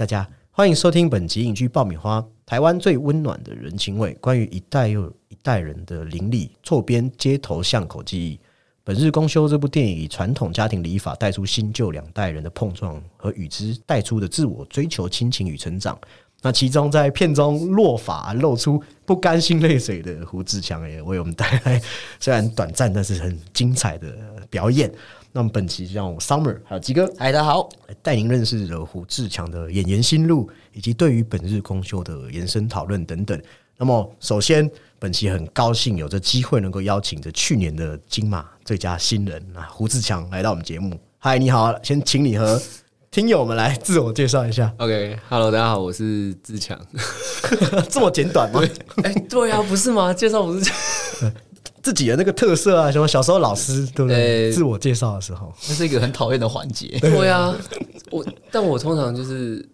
大家欢迎收听本集影剧爆米花，台湾最温暖的人情味，关于一代又一代人的邻里错边街头巷口记忆。本日公休这部电影以传统家庭礼法带出新旧两代人的碰撞和与之带出的自我追求、亲情与成长。那其中在片中落发露出不甘心泪水的胡志强也为我们带来虽然短暂但是很精彩的表演。那么本期就让我 Summer 还有吉哥嗨，大家好，带您认识了胡志强的演员心路，以及对于本日公休的延伸讨论等等。那么，首先本期很高兴有着机会能够邀请着去年的金马最佳新人啊胡志强来到我们节目。嗨，你好，先请你和听友们来自我介绍一下。OK，Hello，大家好，我是志强。这么简短吗？哎、对啊，不是吗？介绍不是，自己的那个特色啊，什么小时候老师对不对？呃自我介绍的时候，那是一个很讨厌的环节。对啊，我，但我通常就是，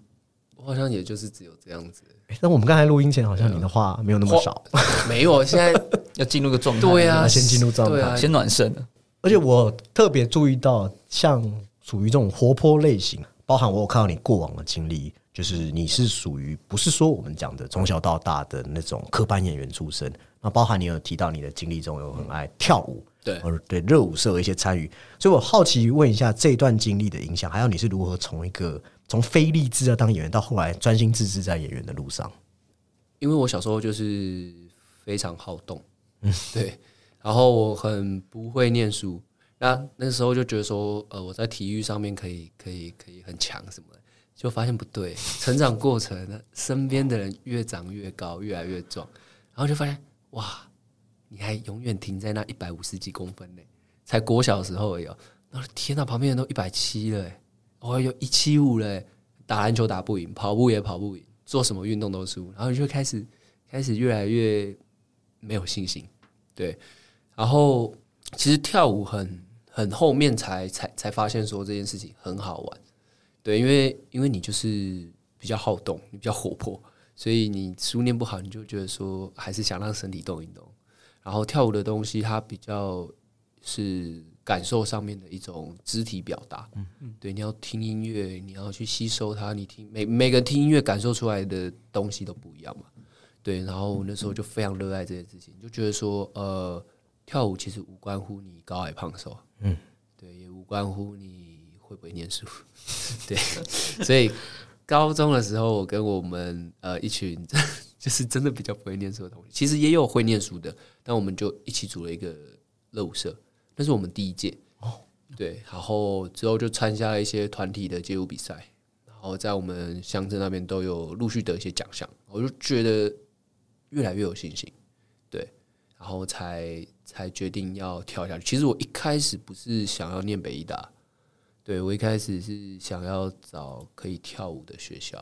我好像也就是只有这样子，诶但我们刚才录音前好像你的话没有那么少，没有。现在 要进入个状态，对啊，那先进入状态。对啊，先暖身了。而且我特别注意到，像属于这种活泼类型，包含我有看到你过往的经历，就是你是属于不是说我们讲的从小到大的那种科班演员出身，那包含你有提到你的经历中有很爱跳舞，对。而对热舞社的一些参与，所以我好奇问一下这一段经历的影响，还有你是如何从一个从非立志要当演员，到后来专心致志在演员的路上。因为我小时候就是非常好动，嗯，对，然后我很不会念书，那那时候就觉得说，呃，我在体育上面可以可以可以很强什么的，就发现不对，成长过程，身边的人越长越高，越来越壮，然后就发现哇，你还永远停在那一百五十几公分呢，才国小时候而已、哦，然后天呐，旁边人都一百七了，哦，哟一七五了，打篮球打不赢，跑步也跑不赢，做什么运动都输，然后你就开始开始越来越没有信心，对，然后其实跳舞很很后面才才才发现说这件事情很好玩，对，因为因为你就是比较好动，你比较活泼，所以你书念不好，你就觉得说还是想让身体动一动，然后跳舞的东西它比较是感受上面的一种肢体表达，嗯。嗯，对，你要听音乐，你要去吸收它，你听每每个听音乐感受出来的东西都不一样嘛，对，然后那时候就非常热爱这件事情，就觉得说，呃，跳舞其实无关乎你高矮胖瘦，嗯，对，也无关乎你会不会念书，对，所以高中的时候，我跟我们呃一群 就是真的比较不会念书的同学，其实也有会念书的，但我们就一起组了一个乐舞社，那是我们第一届。哦，对，然后之后就参加了一些团体的街舞比赛，然后在我们乡镇那边都有陆续得一些奖项，我就觉得越来越有信心，对，然后才才决定要跳下去。其实我一开始不是想要念北医大，对我一开始是想要找可以跳舞的学校，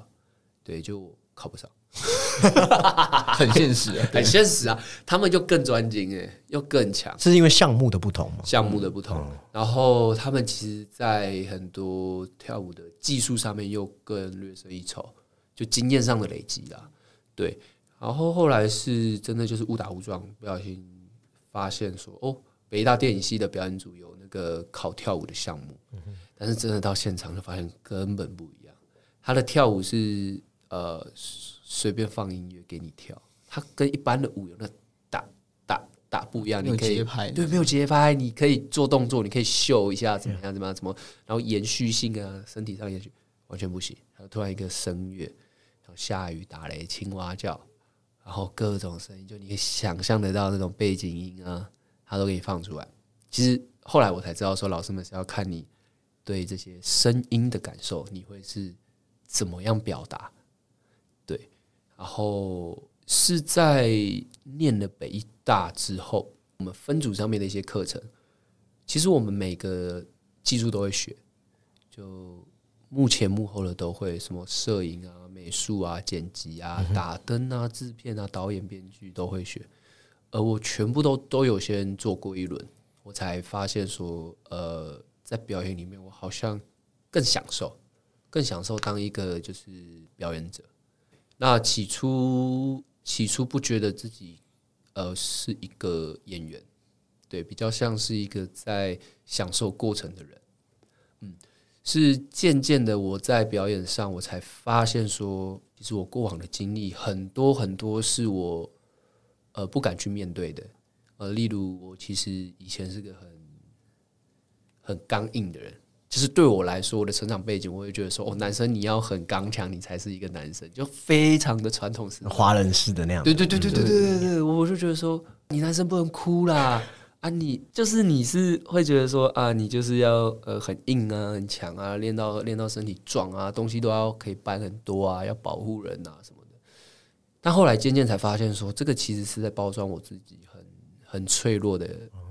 对，就考不上，很现实啊。很现实啊，他们就更专精哎，又更强。是因为项目的不同吗？项目的不同，然后他们其实，在很多跳舞的技术上面又更略胜一筹，就经验上的累积啦。对，然后后来是真的就是误打误撞，不小心发现说，哦，北大电影系的表演组有那个考跳舞的项目，但是真的到现场就发现根本不一样。他的跳舞是呃随便放音乐给你跳，他跟一般的舞有那打打打不一样，你可以节拍对，没有节拍，你可以做动作，你可以秀一下怎么样怎么样怎么，然后延续性啊，身体上延续完全不行。然后突然一个声乐，然后下雨打雷，青蛙叫，然后各种声音，就你可以想象得到那种背景音啊，他都给你放出来。其实后来我才知道，说老师们是要看你对这些声音的感受，你会是怎么样表达。对，然后是在念了北医大之后，我们分组上面的一些课程，其实我们每个技术都会学，就幕前幕后的都会，什么摄影啊、美术啊、剪辑啊、打灯啊、制片啊、导演、编剧都会学，而我全部都都有先做过一轮，我才发现说，呃，在表演里面，我好像更享受，更享受当一个就是表演者。那起初起初不觉得自己呃是一个演员，对，比较像是一个在享受过程的人，嗯，是渐渐的我在表演上，我才发现说，其实我过往的经历很多很多是我呃不敢去面对的。呃，例如我其实以前是个很很刚硬的人，就是对我来说，我的成长背景，我会觉得说，哦，男生你要很刚强，你才是一个男生，就非常的传统式。华人式的那样。对对对对对对对对，我就觉得说，你男生不能哭啦，啊，你就是你是会觉得说啊，你就是要呃很硬啊，很强啊，练到练到身体壮啊，东西都要可以搬很多啊，要保护人啊什么的。但后来渐渐才发现说，这个其实是在包装我自己很很脆弱的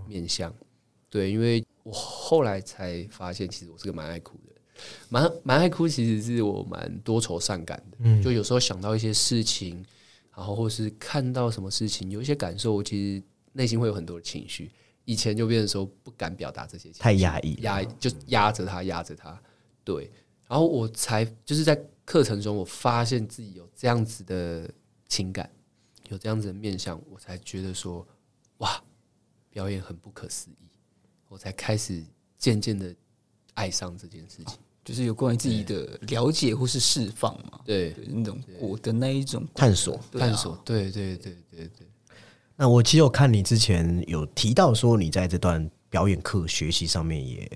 面相。对，因为我后来才发现，其实我是个蛮爱哭的，蛮蛮爱哭，其实是我蛮多愁善感的。就有时候想到一些事情，然后或是看到什么事情，有一些感受，我其实内心会有很多的情绪。以前就变成说不敢表达这些情绪，太压抑，压就压着他，压着他。对，然后我才就是在课程中，我发现自己有这样子的情感，有这样子的面相，我才觉得说，哇，表演很不可思议。我才开始渐渐的爱上这件事情，就是有关于自己的了解或是释放嘛，对对那种我的那一种探索啊探索，对对对对对，那我其实有看你之前有提到说，你在这段表演课学习上面也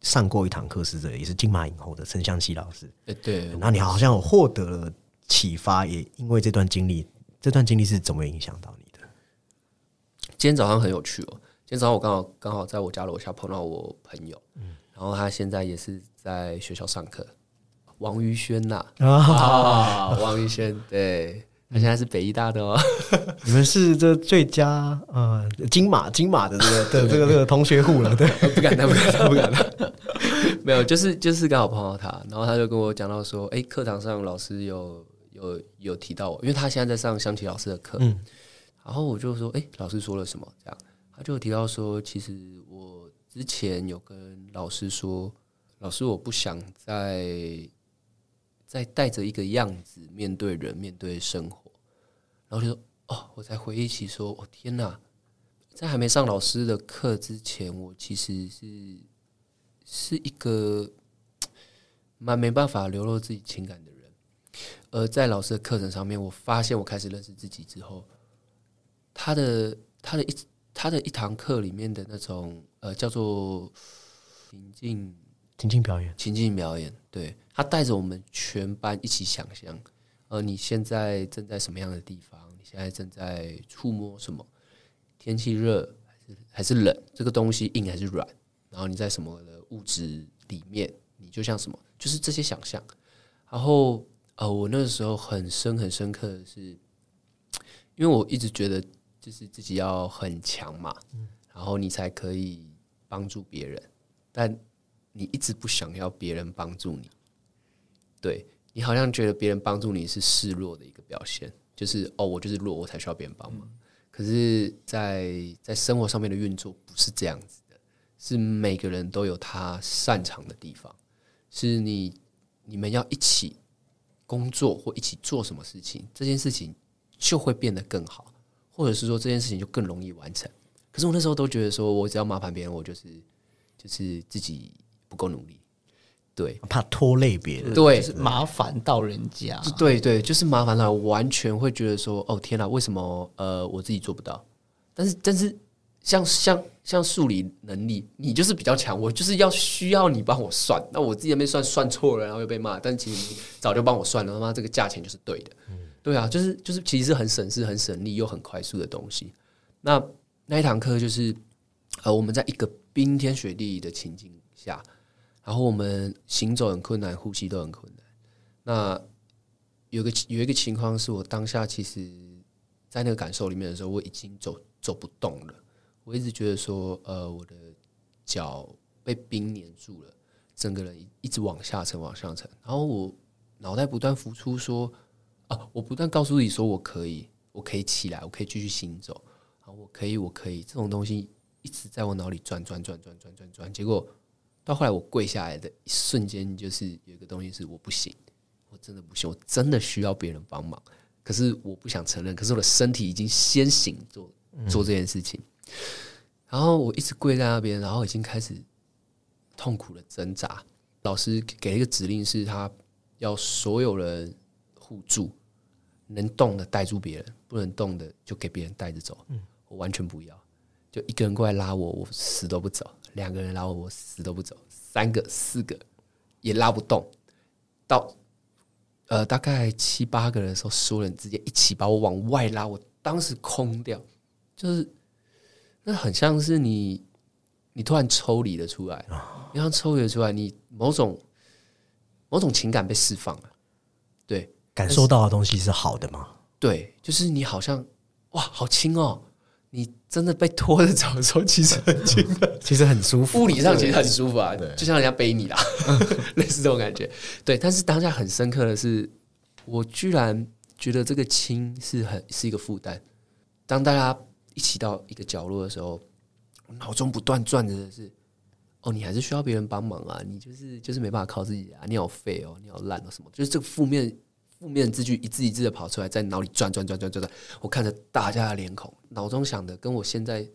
上过一堂课，是这也是金马影后的陈香琪老师。哎对，然后你好像有获得了启发，也因为这段经历，这段经历是怎么影响到你的？今天早上很有趣哦。今天早上我刚好刚好在我家楼下碰到我朋友，嗯。然后他现在也是在学校上课，王于轩呐啊，王于轩，对。他现在是北医大的哦，你们是这最佳呃金马金马的这个的这个这个同学户了，对，不敢当，不敢当，不敢当，没有，就是就是刚好碰到他，然后他就跟我讲到说，哎，课堂上老师有有有提到我，因为他现在在上香琪老师的课，嗯。然后我就说，哎，老师说了什么？这样。他就提到说，其实我之前有跟老师说，老师我不想再再带着一个样子面对人，面对生活。然后就说，哦，我才回忆起说，哦天哪，在还没上老师的课之前，我其实是是一个蛮没办法流露自己情感的人。而在老师的课程上面，我发现我开始认识自己之后，他的他的一。他的一堂课里面的那种呃叫做情境情境表演，情境表演，对他带着我们全班一起想象，呃，你现在正在什么样的地方？你现在正在触摸什么？天气热还是还是冷？这个东西硬还是软？然后你在什么的物质里面？你就像什么？就是这些想象。然后呃，我那个时候很深很深刻的是，因为我一直觉得。就是自己要很强嘛，然后你才可以帮助别人，但你一直不想要别人帮助你，对你好像觉得别人帮助你是示弱的一个表现，就是哦，我就是弱，我才需要别人帮忙。可是，在在生活上面的运作不是这样子的，是每个人都有他擅长的地方，是你你们要一起工作或一起做什么事情，这件事情就会变得更好。或者是说这件事情就更容易完成，可是我那时候都觉得说，我只要麻烦别人，我就是就是自己不够努力，对，怕拖累别人，对，就是麻烦到人家，对对，就是麻烦到完全会觉得说，哦天哪，为什么呃我自己做不到？但是但是像像像数理能力，你就是比较强，我就是要需要你帮我算，那我自己那边算算错了，然后又被骂，但其实你早就帮我算了，他妈这个价钱就是对的。对啊，就是就是，其实是很省事、很省力又很快速的东西。那那一堂课就是，呃，我们在一个冰天雪地的情境下，然后我们行走很困难，呼吸都很困难。那有个有一个情况是我当下其实，在那个感受里面的时候，我已经走走不动了。我一直觉得说，呃，我的脚被冰粘住了，整个人一直往下沉，往上沉。然后我脑袋不断浮出说。我不断告诉自己说：“我可以，我可以起来，我可以继续行走。啊，我可以，我可以。”这种东西一直在我脑里转转转转转转转。结果到后来，我跪下来的一瞬间，就是有一个东西是我不行，我真的不行，我真的需要别人帮忙。可是我不想承认，可是我的身体已经先行做做这件事情。然后我一直跪在那边，然后已经开始痛苦的挣扎。老师给了一个指令，是他要所有人互助，能动的带住别人，不能动的就给别人带着走。嗯。我完全不要，就一个人过来拉我，我死都不走；两个人拉我，我死都不走；三个、四个也拉不动。到呃大概七八个人的时候，所有人直接一起把我往外拉，我当时空掉，就是那很像是你你突然抽离了出来，你突然抽离了出来，你某种某种情感被释放了，对感受到的东西是好的吗？对，就是你好像哇好轻哦，你真的被拖着走的时候，其实很轻的。其实很舒服。物理上其实很舒服啊，就像人家背你啦，类似这种感觉。对，但是当下很深刻的是，我居然觉得这个轻是很是一个负担。当大家一起到一个角落的时候，我脑中不断转着的是：哦，你还是需要别人帮忙啊，你就是就是没办法靠自己啊，你好废哦，你好烂哦，什么？就是这个负面负面字句一字一字的跑出来，在脑里转转转转转转。我看着大家的脸孔，脑中想的跟我现在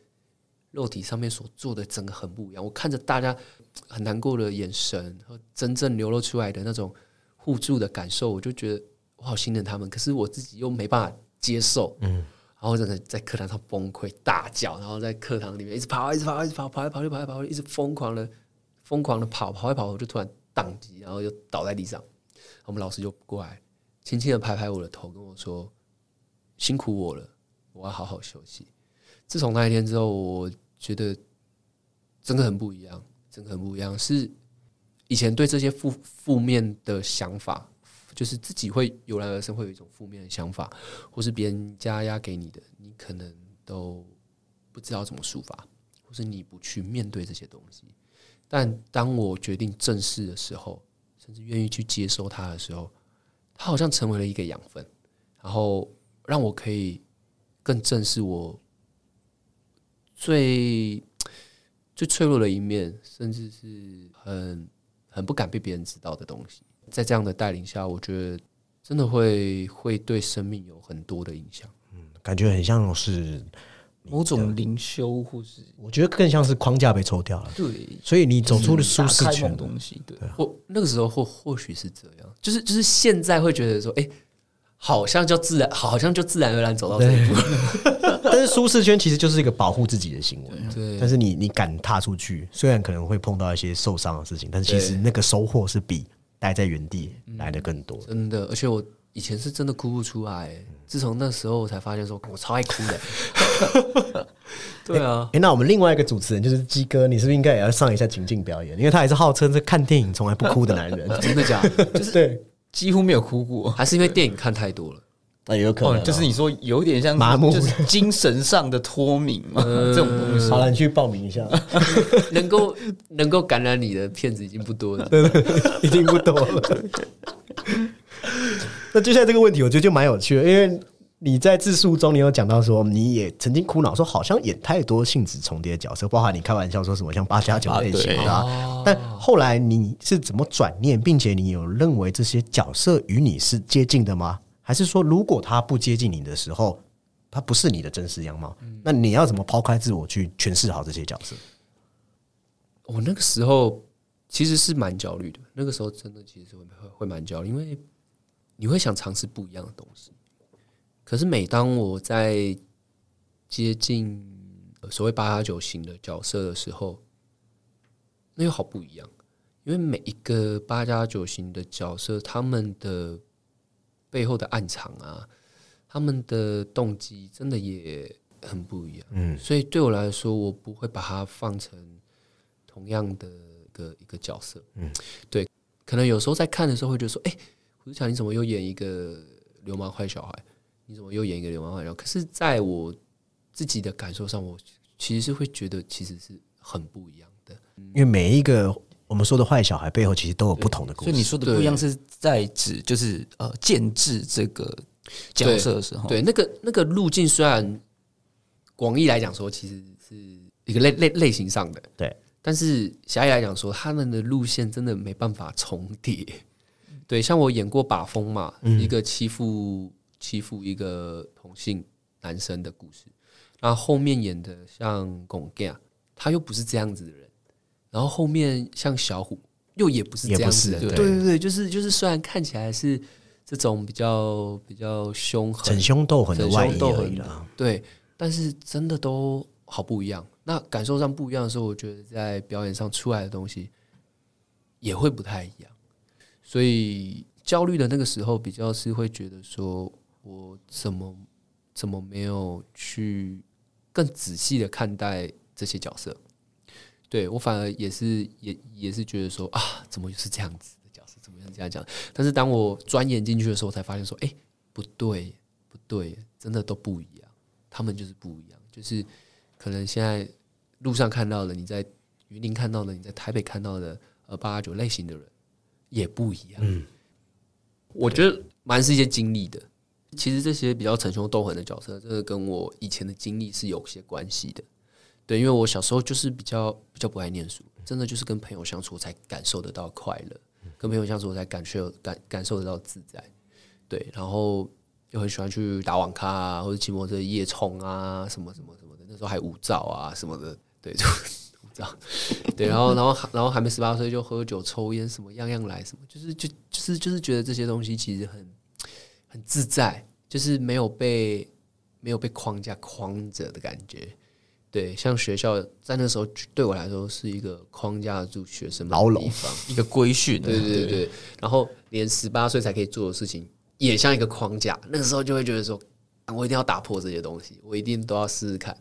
肉体上面所做的整个很不一样。我看着大家很难过的眼神和真正流露出来的那种互助的感受，我就觉得我好心疼他们，可是我自己又没办法接受，嗯，然后真的在课堂上崩溃大叫，然后在课堂里面一直跑，一直跑，一直跑，跑来跑去，跑来跑去，一直疯狂的疯狂的跑，跑一跑，我就突然宕机，然后就倒在地上。我们老师就过来，轻轻的拍拍我的头，跟我说：“辛苦我了，我要好好休息。”自从那一天之后，我觉得真的很不一样，真的很不一样。是以前对这些负负面的想法，就是自己会油然而生，会有一种负面的想法，或是别人加压给你的，你可能都不知道怎么抒发，或是你不去面对这些东西。但当我决定正视的时候，甚至愿意去接收它的时候，它好像成为了一个养分，然后让我可以更正视我最 最脆弱的一面，甚至是很很不敢被别人知道的东西。在这样的带领下，我觉得真的会会对生命有很多的影响。嗯感觉很像是，某种灵修或是我觉得更像是框架被抽掉了，对所以你走出了舒适圈某。东西，对，或那个时候或或许是这样，就是就是现在会觉得说，哎、好像就自然，好像就自然而然走到这一步。但是舒适圈其实就是一个保护自己的行为。对但是你你敢踏出去，虽然可能会碰到一些受伤的事情，但是其实那个收获是比待在原地来的更多。真的，而且我以前是真的哭不出来，自从那时候我才发现说，我超爱哭的。对啊，哎、那我们另外一个主持人就是鸡哥，你是不是应该也要上一下情境表演？因为他也是号称是看电影从来不哭的男人。真的假的？就是对，几乎没有哭过。还是因为电影看太多了？那也有可能就是你说有点像麻木就是精神上的脱敏嘛，这种东西。好了，你去报名一下，能够能够感染你的片子已经不多了。已经不多了。那接下来这个问题，我觉得就蛮有趣的，因为你在自述中，你有讲到说，你也曾经苦恼说，好像演太多性质重叠的角色，包含你开玩笑说什么像八加九类型的、啊，但后来你是怎么转念，并且你有认为这些角色与你是接近的吗？还是说，如果他不接近你的时候，他不是你的真实样貌，那你要怎么抛开自我去诠释好这些角色？我那个时候其实是蛮焦虑的，那个时候真的其实会会会蛮焦虑，因为你会想尝试不一样的东西。可是每当我在接近呃所谓八加九型的角色的时候，那又好不一样，因为每一个八加九型的角色，他们的背后的暗藏啊，他们的动机真的也很不一样。嗯，所以对我来说，我不会把它放成同样的一个一个角色。嗯，对，可能有时候在看的时候会觉得说，哎、胡志强你怎么又演一个流氓坏小孩？你怎么又演一个流氓坏小孩？可是在我自己的感受上，我其实是会觉得其实是很不一样的。因为每一个我们说的坏小孩背后，其实都有不同的故事。所以你说的不一样是在指就是呃建制这个角色的时候，对，那个那个路径虽然广义来讲说，其实是一个类类类型上的，对，但是狭义来讲说，他们的路线真的没办法重叠。对，像我演过把风嘛，一个欺负欺负一个同性男生的故事，那后后面演的像龚健，他又不是这样子的人，然后后面像小虎，又也不是这样子的，也不是对对对对，就是就是虽然看起来是这种比较比较凶狠、逞凶斗狠的外衣而已啦。，对，但是真的都好不一样。那感受上不一样的时候，我觉得在表演上出来的东西也会不太一样。所以焦虑的那个时候，比较是会觉得说，我怎么怎么没有去更仔细的看待这些角色？对我反而也是也也是觉得说啊，怎么又是这样子的角色？怎么样这样讲？但是当我钻研进去的时候，才发现说，哎、不对，不对，真的都不一样，他们就是不一样，就是可能现在路上看到的，你在云林看到的，你在台北看到的，呃，八八九类型的人也不一样。嗯，我觉得蛮是一些经历的。其实这些比较逞凶斗狠的角色，真的跟我以前的经历是有些关系的。对，因为我小时候就是比较比较不爱念书，真的就是跟朋友相处才感受得到快乐，跟朋友相处我才感受感感受得到自在。对，然后又很喜欢去打网咖啊，或者骑摩托车夜冲啊，什么什么什么的。那时候还无照啊什么的，对，就对，然后然后然后还没十八岁就喝酒抽烟，什么样样来，什么就是就就是就是觉得这些东西其实很很自在，就是没有被没有被框架框着的感觉。对，像学校在那时候对我来说是一个框架住学生牢笼。一个规训，对对对对，然后连十八岁才可以做的事情，也像一个框架。那个时候就会觉得说，啊我一定要打破这些东西，我一定都要试试看，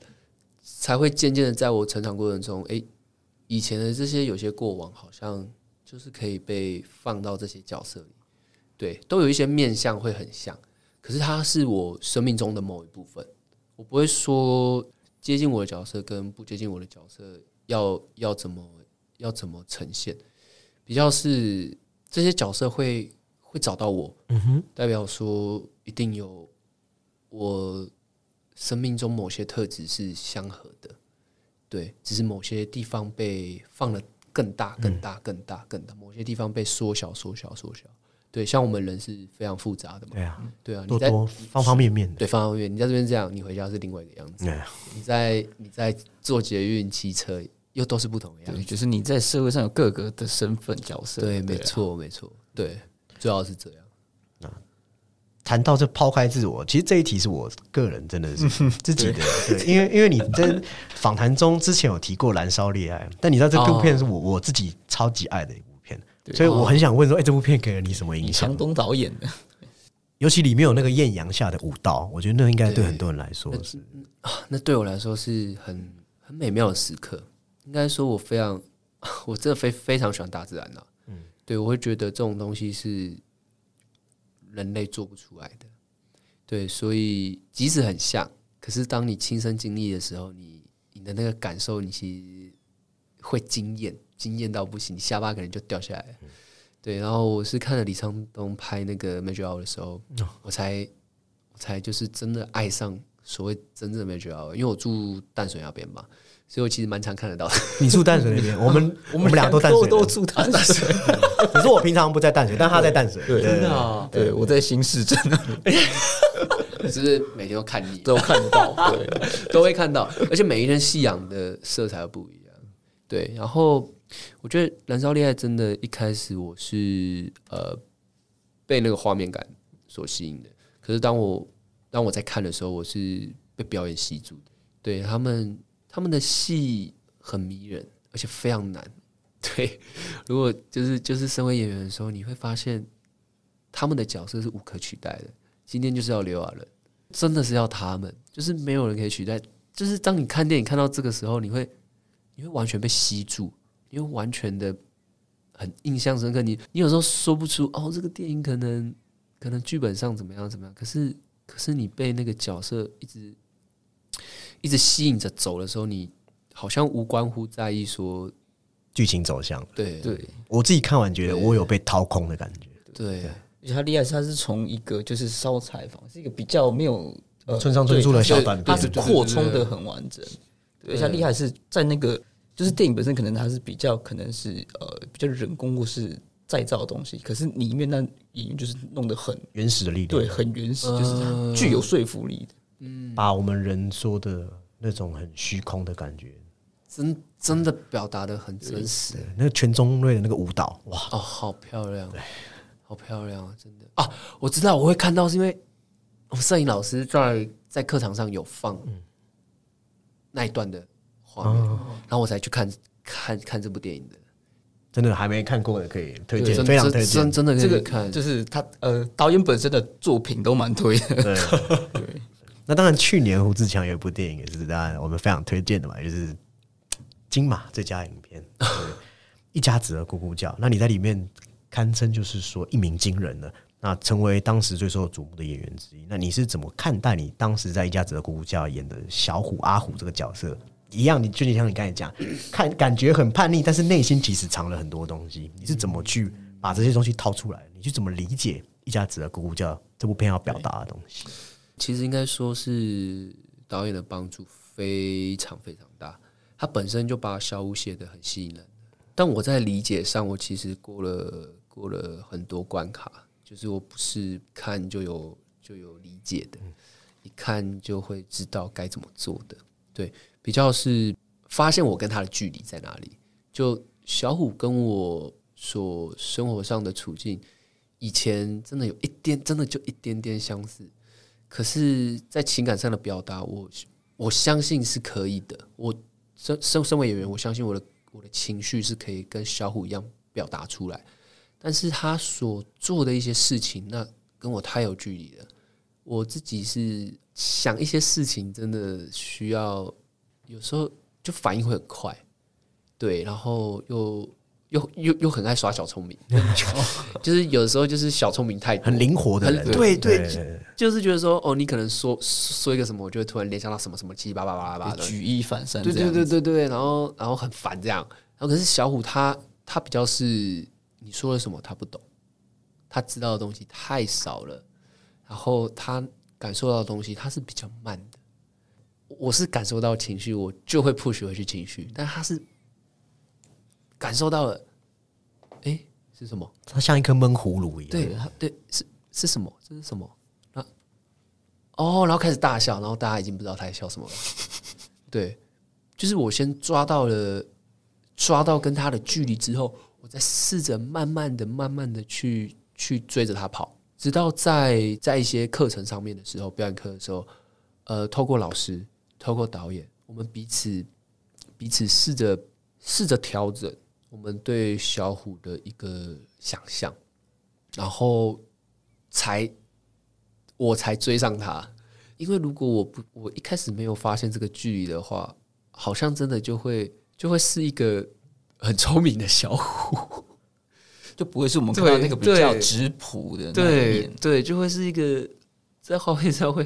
才会渐渐的在我成长过程中，诶，以前的这些有些过往，好像就是可以被放到这些角色里，对，都有一些面相会很像，可是它是我生命中的某一部分，我不会说接近我的角色跟不接近我的角色要要怎么要怎么呈现。比较是这些角色会会找到我，嗯哼，代表说一定有我生命中某些特质是相合的，对，只是某些地方被放了更大、更大、更大、更大，某些地方被缩小、缩小、缩小。对，像我们人是非常复杂的嘛，对啊，对啊，你在多多方方面面的。对方方面面，你在这边这样，你回家是另外一个样子，对，你在你在做捷运、骑车又都是不同的样子对，。就是你在社会上有各个的身份角色，对，没啊错，没错，对，主要是这样。谈到这抛开自我，其实这一题是我个人真的是自己的，对，因为因为你在访谈中之前有提过《燃烧恋爱》，但你知道这部片是我我自己超级爱的一部片，所以我很想问说，哎、这部片给了你什么影响？强？东导演的，尤其里面有那个艳阳下的舞蹈，我觉得那应该对很多人来说是那对我来说是很很美妙的时刻。应该说，我非常，我真的非非常喜欢大自然呐、嗯，对我会觉得这种东西是人类做不出来的。对，所以即使很像，可是当你亲身经历的时候，你你的那个感受，你其实会惊艳，惊艳到不行，你下巴可能就掉下来了。对，然后我是看了李沧东拍那个《Major Hour》的时候，我才我才就是真的爱上所谓真正的 Major Hour，因为我住淡水那边嘛，所以我其实蛮常看得到的。你住淡水那边，我们我们俩都淡水，都住淡水，可是我平常不在淡水，但他在淡水，对真的啊，对我在新市镇那里只是每天都看你，都看到，对，都会看到，而且每一天夕阳的色彩都不一样。对，然后我觉得《燃烧恋爱》真的，一开始我是呃被那个画面感所吸引的，可是当我当我在看的时候，我是被表演吸住的。对他们，他们的戏很迷人，而且非常难。对，如果就是就是身为演员的时候，你会发现他们的角色是无可取代的。今天就是要刘亚伦，真的是要他们，就是没有人可以取代。就是当你看电影看到这个时候，你会你会完全被吸住，你会完全的很印象深刻。你你有时候说不出哦，这个电影可能可能剧本上怎么样怎么样，可是可是你被那个角色一直一直吸引着走的时候，你好像无关乎在意说剧情走向。对。对，我自己看完觉得我有被掏空的感觉。对。而且他厉害是他是从一个就是烧采访，是一个比较没有呃村上春树的小短片。他是扩充的很完整，对而且他厉害是在那个就是电影本身可能它是比较可能是呃比较人工或是再造的东西，可是里面那演员就是弄得很原始的力量，对，很原始，就是它具有说服力的。嗯。把我们人说的那种很虚空的感觉真真的表达的很真实，那个全中瑞的那个舞蹈，哇，哦，好漂亮，好漂亮啊！真的啊，我知道我会看到，是因为我摄影老师在在课堂上有放那一段的画面，然后我才去看看看这部电影的，真的还没看过的可以推荐，非常真推荐真。真的可这个以看。就是他呃导演本身的作品都蛮推的。对，那当然，去年胡志强有一部电影也是当然我们非常推荐的嘛，就是金马最佳影片，一家子的咕咕叫。那你在里面堪称就是说一鸣惊人了，那成为当时最受瞩目的演员之一。那你是怎么看待你当时在一家子的咕咕叫演的小虎阿虎这个角色？一样，你就像你刚才讲，看感觉很叛逆，但是内心其实藏了很多东西。你是怎么去把这些东西掏出来？你去怎么理解一家子的咕咕叫这部片要表达的东西？其实应该说是导演的帮助非常非常他本身就把小五写的很吸引人。但我在理解上，我其实过了过了很多关卡，就是我不是看就有就有理解的，一看就会知道该怎么做的。对，比较是发现我跟他的距离在哪里。就小虎跟我所生活上的处境，以前真的有一点，真的就一点点相似。可是，在情感上的表达，我我相信是可以的。我身身身为演员，我相信我的我的情绪是可以跟小虎一样表达出来。但是他所做的一些事情，那跟我太有距离了。我自己是想一些事情，真的需要有时候就反应会很快，对，然后又又又又很爱耍小聪明，就是有的时候就是小聪明太多。很灵活的人，很对对对就是觉得说，哦，你可能说说一个什么，我就会突然联想到什么什么七七八八八八的，举一反三，对对对，对对，然后然后很烦这样，然后可是小虎他他比较是你说了什么他不懂，他知道的东西太少了，然后他感受到的东西他是比较慢的，我是感受到情绪，我就会 push 回去情绪，但他是感受到了，哎，是什么？它像一颗闷葫芦一样。对，他对是是什么？这是什么？那哦，然后开始大笑，然后大家已经不知道他在笑什么了。对，就是我先抓到了，抓到跟他的距离之后，我再试着慢慢的、慢慢的去去追着他跑，直到在在一些课程上面的时候，表演课的时候，呃，透过老师，透过导演，我们彼此彼此试着试着调整我们对小虎的一个想象，然后才我才追上他。因为如果我不我一开始没有发现这个距离的话，好像真的就会就会是一个很聪明的小虎，就不会是我们看到那个比较对质朴的那一对。对，就会是一个在画面上会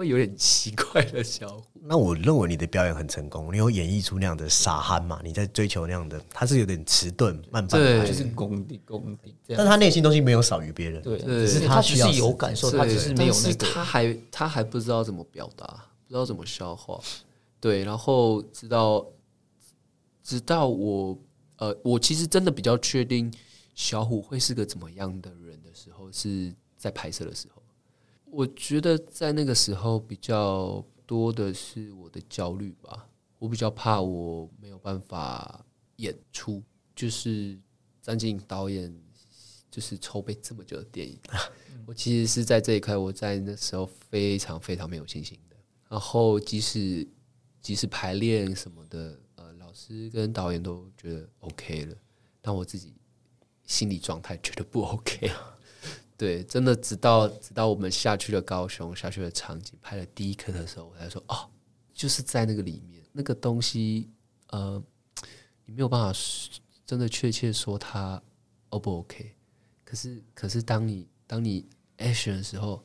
会有点奇怪的小虎。那我认为你的表演很成功，你有演绎出那样的傻憨嘛？你在追求那样的，他是有点迟钝、慢半对拍，就是功底功底。但他内心东西没有少于别人。对，只是他他只是需要时间有感受，他只是没有但是那个。他还他还不知道怎么表达，不知道怎么消化。对，然后直到直到我呃，我其实真的比较确定小虎会是个怎么样的人的时候，是在拍摄的时候。我觉得在那个时候比较多的是我的焦虑吧，我比较怕我没有办法演出，就是张晋导演就是筹备这么久的电影，我其实是在这一块，我在那时候非常非常没有信心的。然后即使即使排练什么的，呃，老师跟导演都觉得 OK 了，但我自己心理状态觉得不 OK。对，真的直到直到我们下去了高雄，下去了场景，拍了第一颗的时候，我才说哦，就是在那个里面，那个东西，呃，你没有办法真的确切说它 O 不 OK。可是，可是当你当你 action 的时候，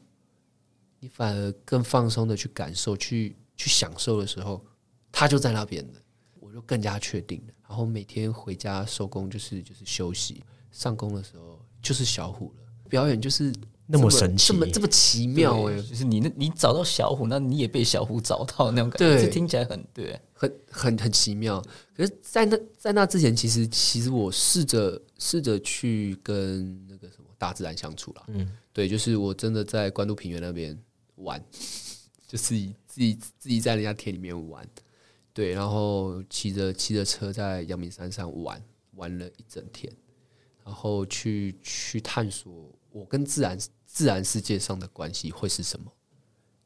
你反而更放松的去感受、去去享受的时候，它就在那边了，我就更加确定了。然后每天回家收工就是就是休息，上工的时候就是小虎了。表演就是那么神奇。这么这么奇妙哎、对就是你那，你找到小虎，那你也被小虎找到那种感觉，对。这听起来很对。很很很奇妙。可是，在那在那之前，其实其实我试着试着去跟那个什么大自然相处了。嗯，对，就是我真的在关渡平原那边玩，就自己自己自己在人家田里面玩，对，然后骑着骑着车在阳明山上玩玩了一整天，然后去去探索我跟自然自然世界上的关系会是什么。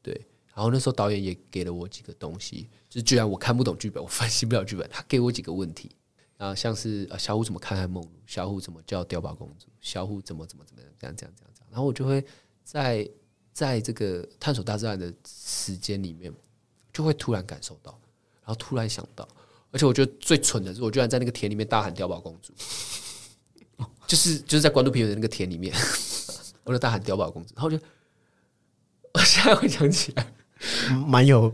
对，然后那时候导演也给了我几个东西，就居然我看不懂剧本，我分析不了剧本，他给我几个问题，啊，像是呃小虎怎么看待梦露，小虎怎么叫碉堡公主，小虎怎么怎么怎么样，这样这样这样这样，然后我就会在在这个探索大自然的时间里面，就会突然感受到，然后突然想到，而且我觉得最蠢的是，我居然在那个田里面大喊碉堡公主，就是就是在关渡平原的那个田里面，我就大喊碉堡公子，然后就我现在回想起来，蛮有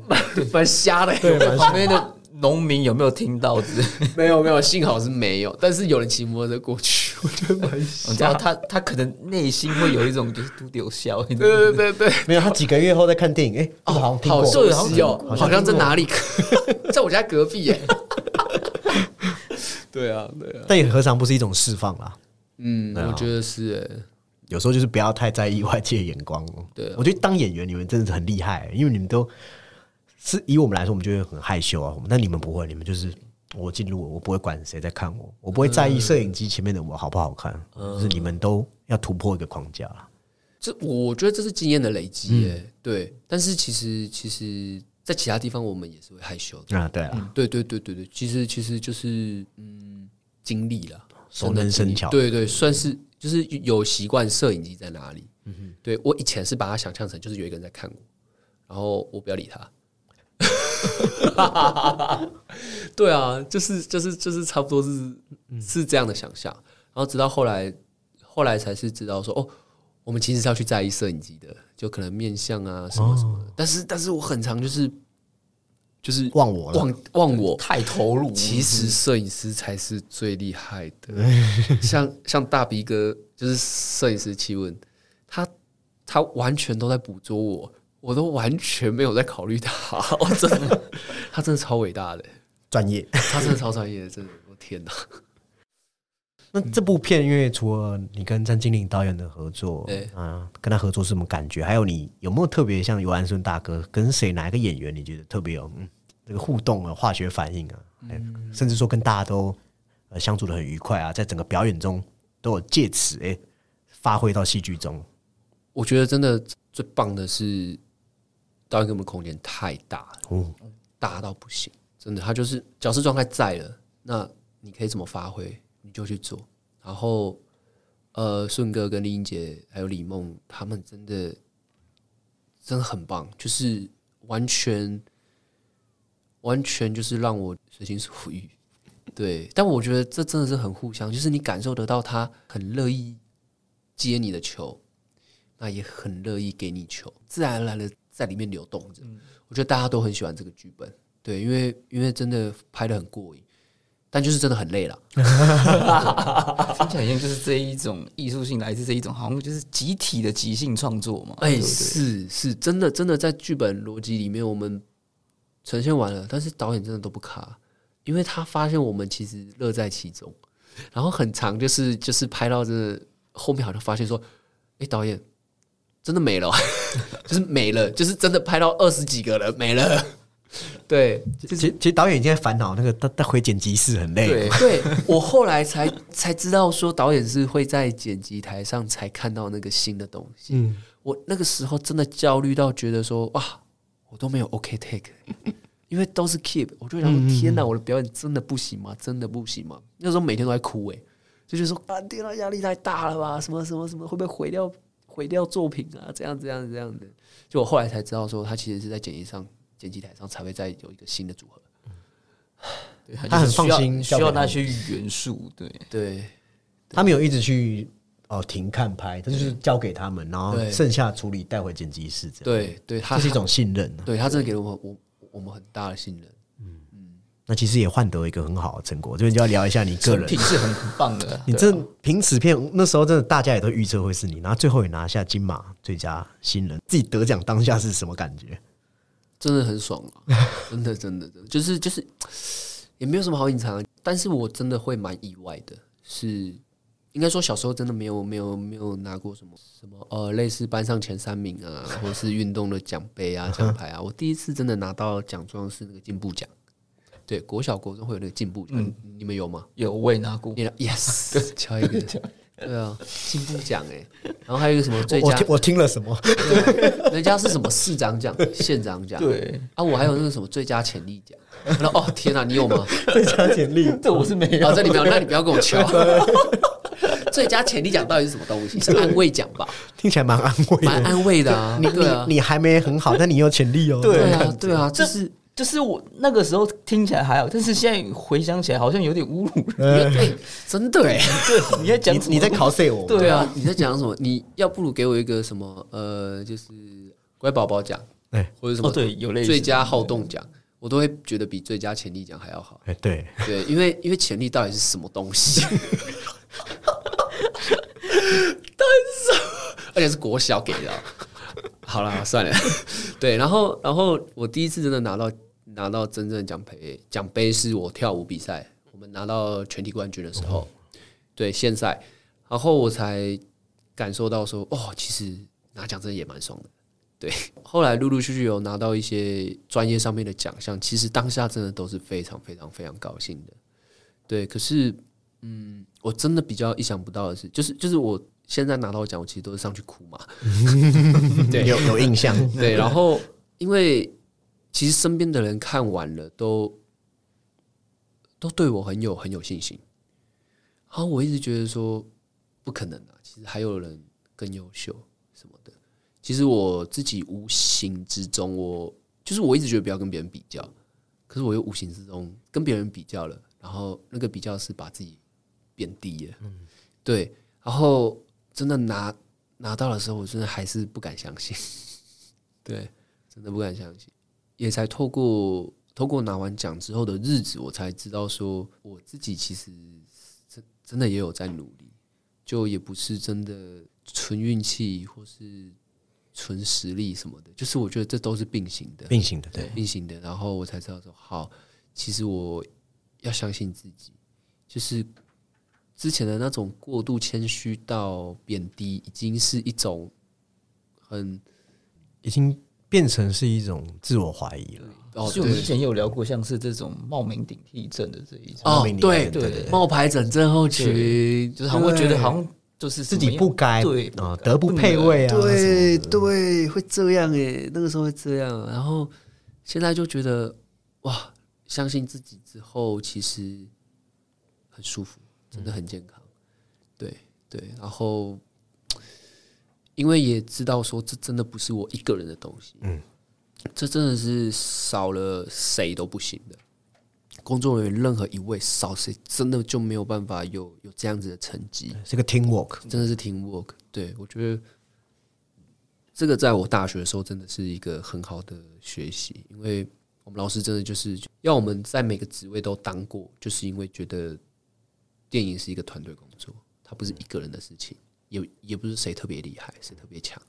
蛮瞎的，对蛮旁边的农民有没有听到？之类 没有没有，幸好是没有，但是有人骑摩托车过去，我觉得蛮你知道他他可能内心会有一种就是嘟丢笑，对对对对，没有。他几个月后在看电影，哎，这个好像好熟悉哦，好像好像在哪里，在我家隔壁耶。对啊，对啊，但也何尝不是一种释放啦？嗯，啊我觉得是哎，有时候就是不要太在意外界的眼光。对啊我觉得当演员你们真的是很厉害，因为你们都是以我们来说，我们就会很害羞啊。那你们不会，你们就是我进入，我不会管谁在看我，我不会在意摄影机前面的我好不好看，就是你们都要突破一个框架啦。这我觉得这是经验的累积耶。对，但是其实其实，在其他地方我们也是会害羞的。啊，对啊，对对对对对，其实其实就是嗯，经历了，熟能生巧对对，算是就是有习惯摄影机在哪里。嗯对我以前是把它想象成就是有一个人在看我，然后我不要理他。对啊，就是就是就是差不多是是这样的想象，然后直到后来后来才是知道说哦，我们其实是要去在意摄影机的，就可能面相啊什么什么的。但是但是我很常就是就是忘我了。忘忘我，太投入。其实摄影师才是最厉害的，像像大鼻哥就是摄影师气问，他他完全都在捕捉我，我都完全没有在考虑他，我真的，他真的超伟大的，专业。他真的超专业的，真的，我天哪！那这部片，因为除了你跟詹金玲导演的合作，对啊，跟他合作是什么感觉？还有你有没有特别像尤安顺大哥跟谁哪一个演员你觉得特别有嗯这个互动啊、化学反应啊，甚至说跟大家都呃相处的很愉快啊，在整个表演中都有借此哎、发挥到戏剧中。我觉得真的最棒的是导演给我们空间太大了，哦，大到不行，真的，他就是角色状态在了，那你可以怎么发挥，你就去做。然后，呃，顺哥跟丽英姐还有李梦，他们真的真的很棒，就是完全完全就是让我随心所欲。对，但我觉得这真的是很互相，就是你感受得到他很乐意接你的球，那也很乐意给你球，自然而然的在里面流动着。我觉得大家都很喜欢这个剧本，对，因为因为真的拍的很过瘾，但就是真的很累了。听起来就是这一种艺术性来自这一种，好像就是集体的即兴创作嘛。哎、是是，真的真的在剧本逻辑里面我们呈现完了，但是导演真的都不卡，因为他发现我们其实乐在其中，然后很长就是就是拍到这后面好像发现说，哎、导演真的没了，就是没了，就是真的拍到二十几个人没了，对，其实其实导演已经在烦恼那个他他回剪辑室很累，对对。我后来才才知道说导演是会在剪辑台上才看到那个新的东西。嗯，我那个时候真的焦虑到觉得说哇，我都没有 OK take，因为都是 keep，我就想说天哪，我的表演真的不行吗？真的不行吗？那时候每天都在哭哎、就觉得说啊天哪，压力太大了吧？什么什么什么会不会毁掉毁掉作品啊？这样这样这样的。就我后来才知道说，他其实是在剪辑上剪辑台上才会再有一个新的组合。对他很放心需要那些元素。对，对，他没有一直去哦停看拍，他就是交给他们，然后剩下处理带回剪辑室，这样，对对，他这是一种信任啊。对他真的给了我我我们很大的信任。那其实也换得一个很好的成果。这边就要聊一下你个人，品是很很棒的。你这凭此片那时候真的大家也都预测会是你，然后最后也拿下金马最佳新人，自己得奖当下是什么感觉？真的很爽啊！真的，真的，真的，就是就是，也没有什么好隐藏的。但是我真的会蛮意外的，是应该说小时候真的没有没有没有拿过什么什么呃类似班上前三名啊，或者是运动的奖杯啊奖牌啊。我第一次真的拿到奖状是那个进步奖，对，国小国中会有那个进步奖，你们有吗？有我也拿过，你 yes，敲一个，对啊，进步奖哎，然后还有一个什么最佳我听，我听了什么？人家是什么市长奖、县长奖，对啊，我还有那个什么最佳潜力奖。然后哦天哪，你有吗？最佳潜力，这我是没有啊，。这里没有，那你不要跟我敲。最佳潜力奖到底是什么东西？是安慰奖吧？听起来蛮安慰的。蛮安慰的啊，你对啊你，你还没很好，但你有潜力哦。对对啊，对啊，这就是就是我那个时候听起来还好，但是现在回想起来好像有点侮辱人。哎，真的哎，对，你在讲你你在考试我？对啊，你在讲什么？你要不如给我一个什么呃，就是乖宝宝奖，哎或者什么哦，对，有类似最佳好动奖，我都会觉得比最佳潜力奖还要好。哎，对，对，因为因为潜力到底是什么东西？到底是什么？而且是国小给的哦、好啦，算了。对，然后然后我第一次真的拿到拿到真正的奖杯，奖杯是我跳舞比赛，我们拿到全体冠军的时候，对现赛，然后我才感受到说，哦，其实拿奖真的也蛮爽的。对，后来陆陆续续有拿到一些专业上面的奖项，其实当下真的都是非常非常非常高兴的。对，可是，嗯，我真的比较意想不到的是，就是就是我现在拿到奖，我其实都是上去哭嘛。对有有印象。对，然后因为其实身边的人看完了，都都对我很有很有信心。然后我一直觉得说，不可能啊，其实还有人更优秀什么的。其实我自己无形之中，我就是我一直觉得不要跟别人比较，可是我又无形之中跟别人比较了，然后那个比较是把自己贬低了。嗯对，然后真的拿拿到的时候，我真的还是不敢相信。对，真的不敢相信，也才透过透过拿完奖之后的日子，我才知道说我自己其实真真的也有在努力，就也不是真的纯运气或是纯实力什么的，就是我觉得这都是并行的，并行的，对，并行的，然后我才知道说，好，其实我要相信自己，就是之前的那种过度谦虚到贬低，已经是一种很已经变成是一种自我怀疑了。哦，就我们之前也有聊过，像是这种冒名顶替症的这一种，哦冒名，对对冒牌者症候群，就是好像会觉得好像就是自己不该对啊，德不配位啊，对对，会这样诶，那个时候会这样，然后现在就觉得哇，相信自己之后，其实很舒服，真的很健康。对对，然后因为也知道说，这真的不是我一个人的东西，嗯，这真的是少了谁都不行的。工作人员任何一位少谁，真的就没有办法有有这样子的成绩。这个 teamwork，真的是 teamwork。对我觉得这个在我大学的时候真的是一个很好的学习，因为我们老师真的就是要我们在每个职位都当过，就是因为觉得电影是一个团队工作，它不是一个人的事情，也也不是谁特别厉害，谁特别强。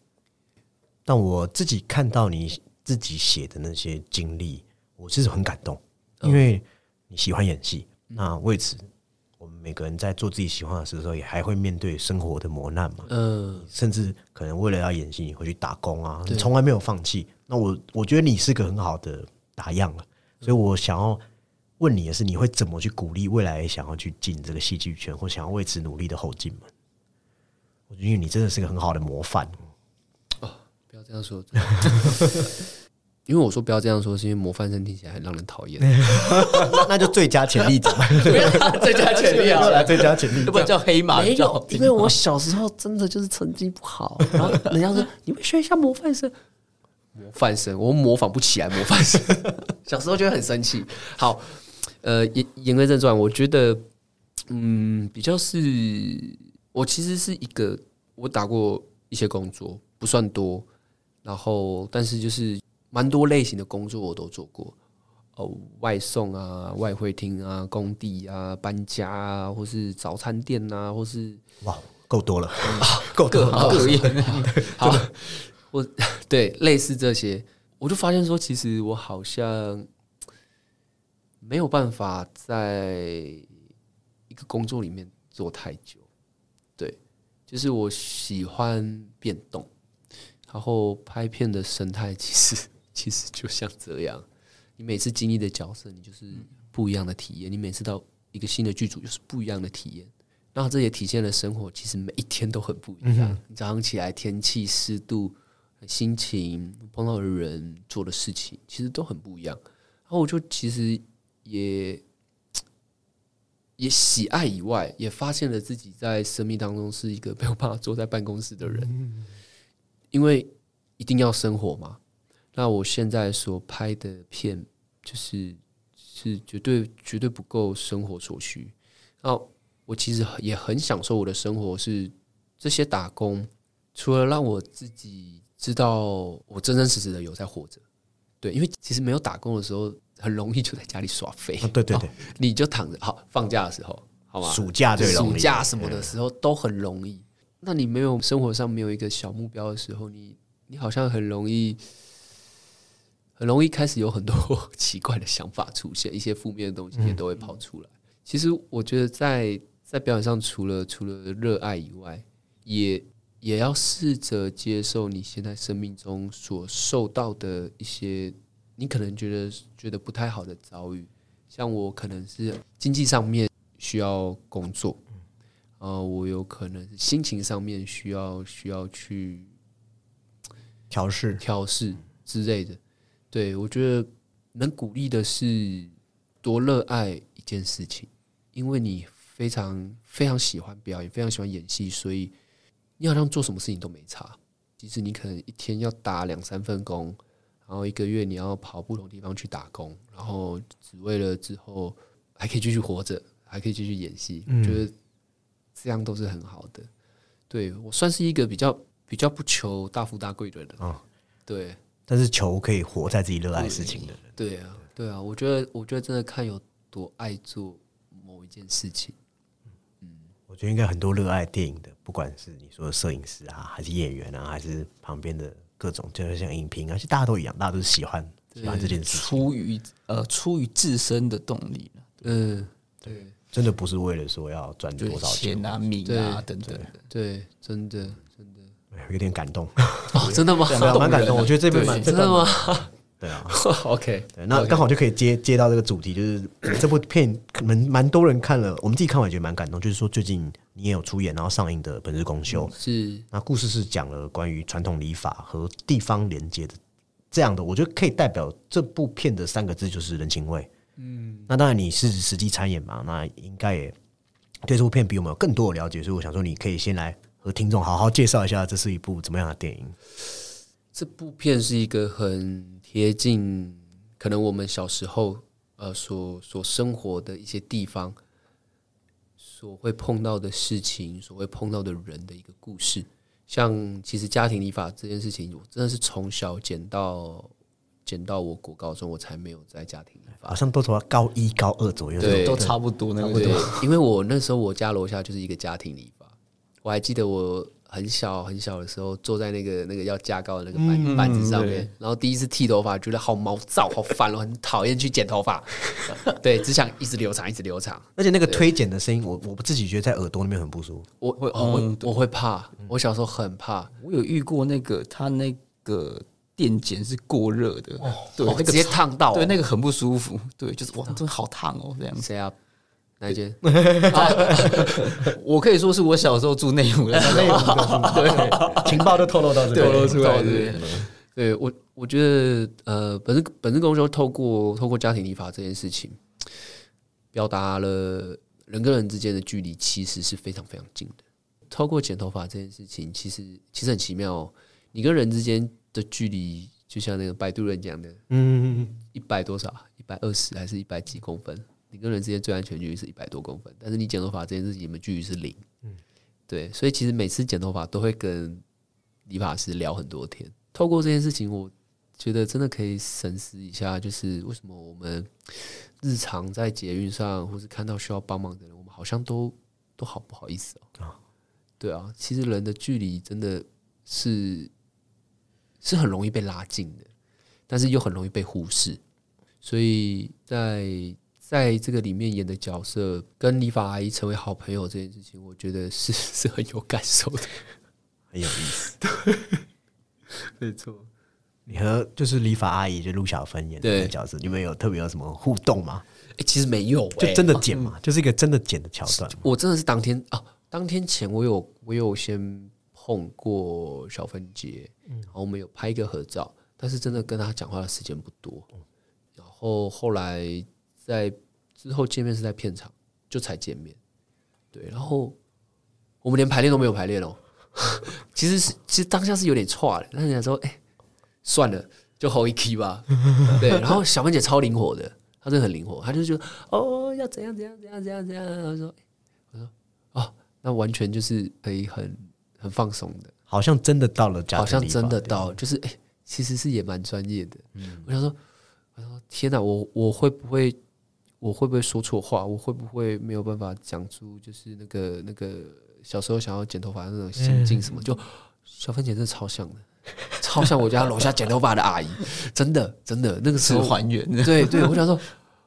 但我自己看到你自己写的那些经历，我其实很感动，因为你喜欢演戏，那为此，我们每个人在做自己喜欢的事的时候，也还会面对生活的磨难嘛，嗯、甚至可能为了要演戏，你会去打工啊，你从来没有放弃。那我我觉得你是个很好的打样了，所以我想要问你的是，你会怎么去鼓励未来想要去进这个戏剧圈或想要为此努力的后进们？我觉得你真的是个很好的模范。哦不要这样说，因为我说不要这样说，是因为模范生听起来很让人讨厌。那 那就最佳潜力奖，最佳潜力啊，来最佳潜力要不然叫黑马，没有，因为我小时候真的就是成绩不好，然后人家说你们学一下模范生，模范生，我模仿不起来模范生，小时候就会很生气。好，呃，言言归正传，我觉得，嗯，比较是我其实是一个我打过一些工作，不算多，然后但是就是蛮多类型的工作我都做过。哦，外送啊，外汇厅啊，工地啊，搬家啊，或是早餐店啊，或是哇，够多了，够多各了。行各业。好，我对类似这些，我就发现说，其实我好像没有办法在一个工作里面做太久。对，就是我喜欢变动，然后拍片的生态其实其实就像这样，你每次经历的角色，你就是不一样的体验，你每次到一个新的剧组又是不一样的体验。那这也体现了生活其实每一天都很不一样。你早上起来天气、湿度、心情、碰到的人、做的事情，其实都很不一样。然后我就其实也也喜爱以外，也发现了自己在生命当中是一个 没有办法坐在办公室的人，因为一定要生活嘛。那我现在所拍的片，就是是绝对绝对不够生活所需。那我其实也很享受我的生活，是这些打工，除了让我自己知道我真真实实的有在活着，对，因为其实没有打工的时候，很容易就在家里耍废。对对对，你就躺着，好放假的时候，好吗？暑假最容易，暑假什么的时候都很容易。那你没有生活上没有一个小目标的时候，你你好像很容易。很容易开始有很多奇怪的想法出现，一些负面的东西也都会跑出来。其实我觉得在在表演上，除了除了热爱以外，也也要试着接受你现在生命中所受到的一些你可能觉得觉得不太好的遭遇。像我可能是经济上面需要工作，呃，我有可能心情上面需要需要去调试调试之类的。对，我觉得能鼓励的是多热爱一件事情，因为你非常非常喜欢表演，非常喜欢演戏，所以你好像做什么事情都没差。即使你可能一天要打两三份工，然后一个月你要跑不同地方去打工，然后只为了之后还可以继续活着，还可以继续演戏，我觉得这样都是很好的。对我算是一个比较比较不求大富大贵的人啊，对。但是求可以活在自己热爱事情的人，对啊，对啊，我觉得，我觉得真的看有多爱做某一件事情。嗯，我觉得应该很多热爱电影的，不管是你说的摄影师啊，还是演员啊，还是旁边的各种，就是像影评啊，其实大家都一样，大家都是喜欢喜欢这件事，出于呃出于自身的动力嗯，对，真的不是为了说要赚多少钱啊、名啊等等的，对，真的真的。有点感动哦，真的吗？蛮感动。我觉得这部蛮真的吗？对啊，OK，对，那刚好就可以接接到这个主题，就是 这部片可能蛮多人看了，我们自己看完觉得蛮感动。就是说最近你也有出演，然后上映的《本日公休》是那故事是讲了关于传统礼法和地方连接的这样的，我觉得可以代表这部片的三个字就是人情味。嗯，那当然你是实际参演嘛，那应该也对这部片比我们有更多的了解，所以我想说你可以先来。和听众好好介绍一下，这是一部怎么样的电影？这部片是一个很贴近，可能我们小时候呃所所生活的一些地方，所会碰到的事情，所会碰到的人的一个故事。像其实家庭理发这件事情，我真的是从小剪到剪到我国高中，我才没有在家庭理发，好像都从高一高二左右，对，都差不多那个。因为我那时候我家楼下就是一个家庭理发。我还记得我很小很小的时候，坐在那个那个要加高的那个板板子上面，然后第一次剃头发，觉得好毛躁，好烦了，很讨厌去剪头发。对，只想一直留长，一直留长。而且那个推剪的声音，我我自己觉得在耳朵那边很不舒服。我会我我会怕，我小时候很怕。我有遇过那个他那个电剪是过热的，对，直接烫到，对，那个很不舒服。对，就是哇，真的好烫哦，这样。谁啊？哪一间？我可以说是我小时候住内湖的内湖对，情报都透露到这，透露出来。对，我我觉得呃，本身本身公司透过透过家庭立法这件事情，表达了人跟人之间的距离其实是非常非常近的。透过剪头发这件事情，其实其实很奇妙，哦你跟人之间的距离，就像那个摆渡人讲的，嗯，一百多少？一百二十还是一百几公分？你跟人之间最安全距离是一百多公分，但是你剪头发这件事情，你们距离是零。嗯，对，所以其实每次剪头发都会跟理发师聊很多天。透过这件事情，我觉得真的可以审视一下，就是为什么我们日常在捷运上，或是看到需要帮忙的人，我们好像都都好不好意思哦。啊，对啊，其实人的距离真的是是很容易被拉近的，但是又很容易被忽视，所以在。在这个里面演的角色跟理发阿姨成为好朋友这件事情，我觉得是是很有感受的，很有意思。对，没错。你和就是理发阿姨就陆小芬演的角色，你们有特别有什么互动吗？哎、其实没有、哎就真的剪嘛，就是一个真的剪的桥段。我真的是当天啊，当天前我有我有先碰过小芬姐，然后我们有拍一个合照，但是真的跟她讲话的时间不多。然后后来在之后见面是在片场，就才见面。对，然后我们连排练都没有排练哦。其实是其实当下是有点差的，但是想说，哎、算了，就吼一 key 吧。对，然后小芬姐超灵活的，她真的很灵活，她就觉得哦要怎样怎样怎样怎样怎样，然后说，我说哦，那完全就是可以很很放松的，好像真的到了家，好像真的到，就是哎、其实是也蛮专业的。嗯我想说，我想说天哪，我我会不会我会不会说错话？我会不会没有办法讲出就是那个那个小时候想要剪头发的那种心境什么？就小芬姐真的超像的，超像我家楼下剪头发的阿姨，真的真的那个时候还原。对对，我想说，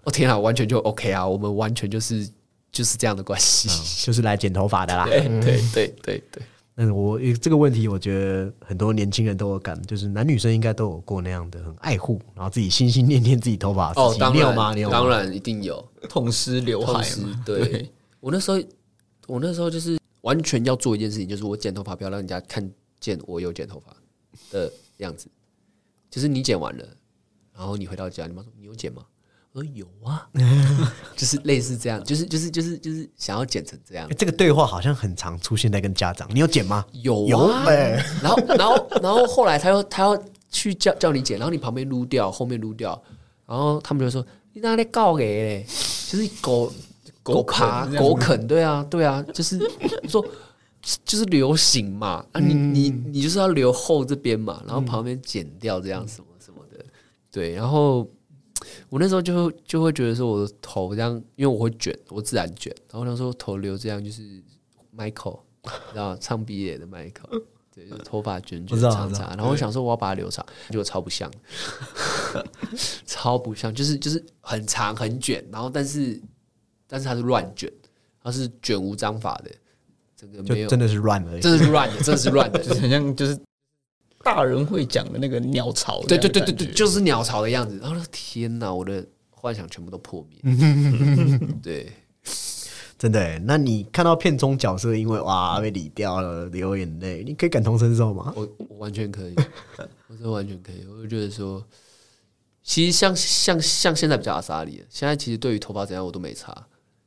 哦天啊，完全就 OK 啊，我们完全就是就是这样的关系。就是来剪头发的啦。对对对对对，嗯，我这个问题，我觉得很多年轻人都有感，就是男女生应该都有过那样的很爱护，然后自己心心念念自己头发。哦当你有吗？然你有吗？当然一定有。痛失刘海对我那时候，我那时候就是完全要做一件事情，就是我剪头发不要让人家看见我有剪头发的样子。就是你剪完了，然后你回到家，你妈说你有剪吗？我说有啊，就是类似这样，就是就是就是就是想要剪成这样欸，这个对话好像很常出现在跟家长。你有剪吗？有有啊，哎然后然后然后后来他又他要去叫叫你剪，然后你旁边撸掉，后面撸掉，然后他们就说你哪里告给嘞？就是狗狗爬狗啃，对啊对啊，就是说就是流行嘛，啊你你你就是要留后这边嘛，然后旁边剪掉这样什么什么的，对，然后。我那时候就就会觉得说我的头这样，因为我会卷，我自然卷，然后那时候头留这样就是 Michael，然后唱毕业的 Michael，对，就是头发卷卷长长，然后我想说我要把它留长，结果超不像，超不像，就是就是很长很卷，然后但是但是它是乱卷，它是卷无章法的，整个没有，就真的是乱而已。真的是乱的，真的是乱的，就是很像就是大人会讲的那个鸟巢。对对对对对，就是鸟巢的样子。然后天哪，我的幻想全部都破灭。对，真的欸。那你看到片中角色因为哇被理掉了流眼泪，你可以感同身受吗？我我完全可以，我真的完全可以。我就觉得说，其实像像像现在比较阿萨里，现在其实对于头发怎样我都没差，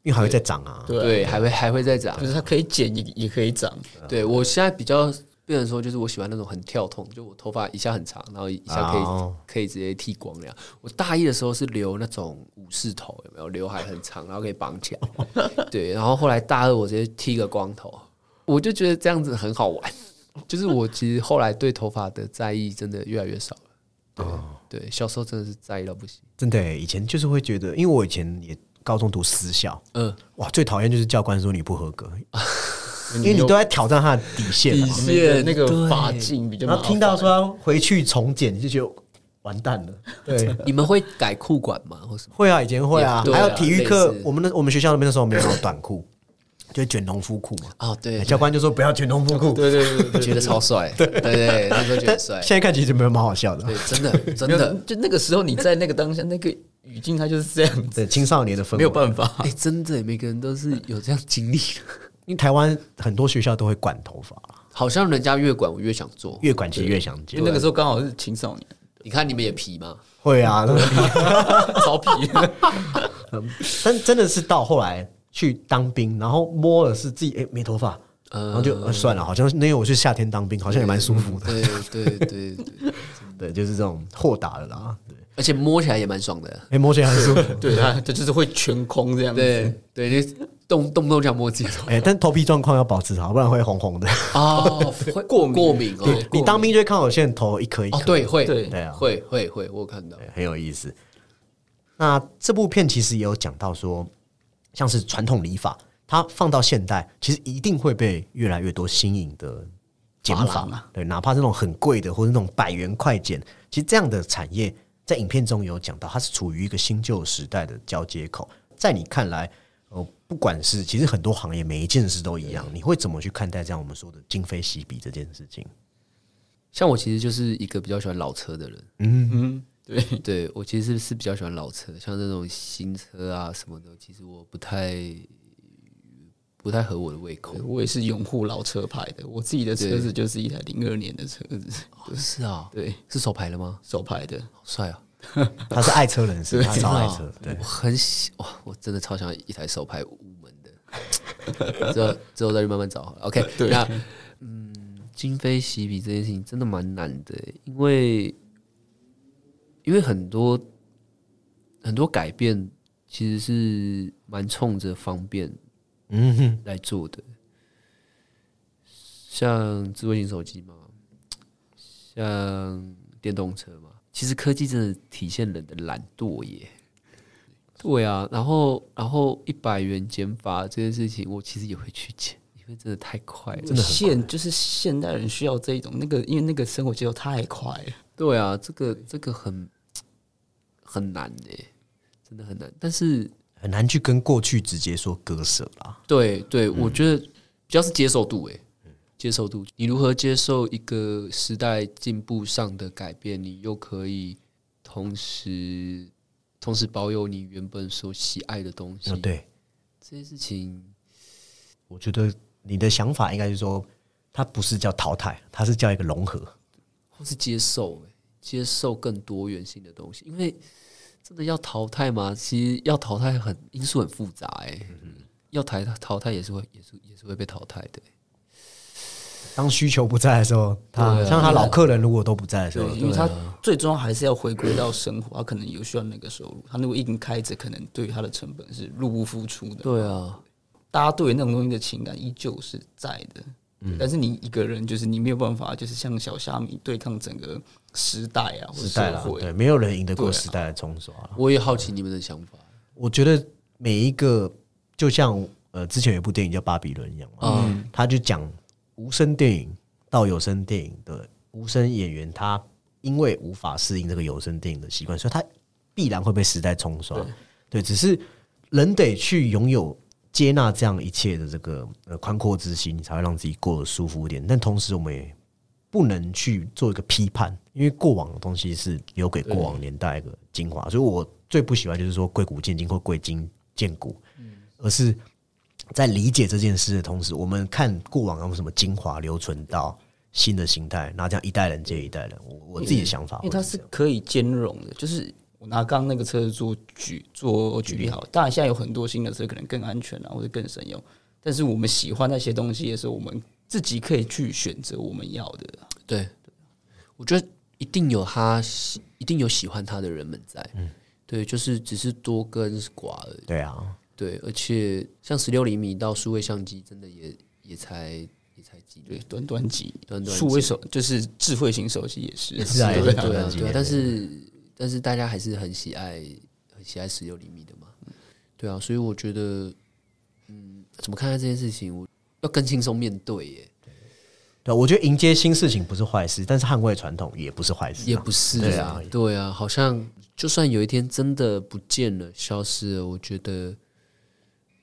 因为还会再长啊。对啊对，还会还会再长就。是它可以剪也也可以长，对我现在比较变成说，就是我喜欢那种很跳痛，就我头发一下很长，然后一下可以、哦可以直接剃光那样。我大一的时候是留那种武士头，有没有？刘海很长，然后可以绑起来。对，然后后来大二我直接剃个光头，我就觉得这样子很好玩。就是我其实后来对头发的在意真的越来越少了。对、对，小时候真的是在意到不行。真的欸，以前就是会觉得，因为我以前也高中读私校，嗯，哇，最讨厌就是教官说你不合格，因因为你都在挑战他的底线嘛。那个那个对发镜比较然后听到说要回去重剪，你就觉得完蛋了。对，你们会改裤管吗？或什么？会啊，以前会啊，还有体育课，我们的我们学校那边的时候没有短裤，就卷农夫裤嘛。哦，对，教官就说不要卷农夫裤，对对对对觉得超帅。对对对，那时候觉得帅现。在看其实没有蛮好笑的。对，真的真的，就那个时候你在那个当下那个语境，它就是这样子，对青少年的氛围，没有办法。哎、真的，每个人都是有这样经历的。因为台湾很多学校都会管头发，好像人家越管我越想做。越管其实越想剪因为。那个时候刚好是青少年，你看你们也皮吗？会啊，那 个超皮。但真的是到后来去当兵，然后摸了是自己哎、没头发，呃然后就、呃算了，好像那因为我是夏天当兵，好像也蛮舒服的。对对对对，对，就是这种豁达的啦。对，而且摸起来也蛮爽的。哎、摸起来很舒服。对啊，这就是会全空这样子。对对，你动动不动就要摸自己的头。哎、但头皮状况要保持好，不然会红红的。哦，会 过敏过敏哦。你当兵就会看到有些人头一颗一颗，哦，对，会对对啊会会会，我有看到。很有意思。那这部片其实也有讲到说，像是传统理法，它放到现代，其实一定会被越来越多新颖的剪法对，哪怕是那种很贵的，或者那种百元快剪，其实这样的产业在影片中有讲到，它是处于一个新旧时代的交接口。在你看来，呃，不管是其实很多行业每一件事都一样，你会怎么去看待这样我们说的今非昔比这件事情？像我其实就是一个比较喜欢老车的人，嗯嗯，对，对我其实是比较喜欢老车，像这种新车啊什么的，其实我不太不太合我的胃口。我也是拥护老车牌的，我自己的车子就是一台零二年的车子，是啊，对，是手牌的吗？手牌的，好帅啊！他是爱车人士，他超爱车，对。我，很喜哇，我真的超想要一台手排五门的，之后之后再去慢慢找好了。OK，对。那嗯，今非昔比这件事情真的蛮难的，因为因为很多很多改变其实是蛮冲着方便嗯哼，来做的，像智慧型手机嘛，像电动车嘛，其实科技真的体现人的懒惰耶。对啊，然后然后一百元减法这件事情，我其实也会去减，因为真的太快了。真的现就是现代人需要这一种那个，因为那个生活节奏太快了。对啊，这个这个很很难诶，真的很难。但是很难去跟过去直接说割舍啦。对对，我觉得比较是接受度诶，接受度，你如何接受一个时代进步上的改变，你又可以同时同时保有你原本所喜爱的东西，嗯，对，这些事情，我觉得你的想法应该是说，它不是叫淘汰，它是叫一个融合。或是接受诶，接受更多元性的东西，因为真的要淘汰吗？其实要淘汰很因素很复杂诶，要淘汰淘汰也是会也是也是会被淘汰的。当需求不在的时候，他、啊像他老客人如果都不在的时候对，，因为他最终还是要回归到生活，他可能有需要那个收入。他如果一直开着，可能对于他的成本是入不敷出的。对啊，大家对那种东西的情感依旧是在的，嗯但是你一个人就是你没有办法，就是像小虾米对抗整个时代啊，或者时代啦，社会。对，没有人赢得过时代的冲刷。我也好奇你们的想法。我觉得每一个就像呃，之前有一部电影叫《巴比伦》一样嘛，嗯他就讲无声电影到有声电影的无声演员，他因为无法适应这个有声电影的习惯，所以他必然会被时代冲刷。对，只是人得去拥有接纳这样一切的这个呃宽阔之心，你才会让自己过得舒服一点。但同时，我们也不能去做一个批判，因为过往的东西是留给过往年代的精华。所以我最不喜欢就是说贵古见今或贵今见古，而是在理解这件事的同时，我们看过往有什么精华留存到新的形态，然后这样一代人接一代人。我我自己的想法因为它是可以兼容的。就是我拿刚刚那个车子做举做举例好，当然现在有很多新的车可能更安全啊，或者更省油。但是我们喜欢那些东西的时候，我们自己可以去选择我们要的。对，我觉得一定有他喜，一定有喜欢他的人们在。对，就是只是多跟寡而已。对啊，对，而且像十六厘米到数位相机，真的也也才也才几对，，短短几短短数位手就是智慧型手机也是，也是啊对啊 对啊，但是但是大家还是很喜爱很喜爱十六厘米的嘛，对啊，所以我觉得，嗯，怎么看待这件事情，我要更轻松面对耶，对，我觉得迎接新事情不是坏事，但是捍卫传统也不是坏事啊、也不是对啊。对啊，好像就算有一天真的不见了、消失了，我觉得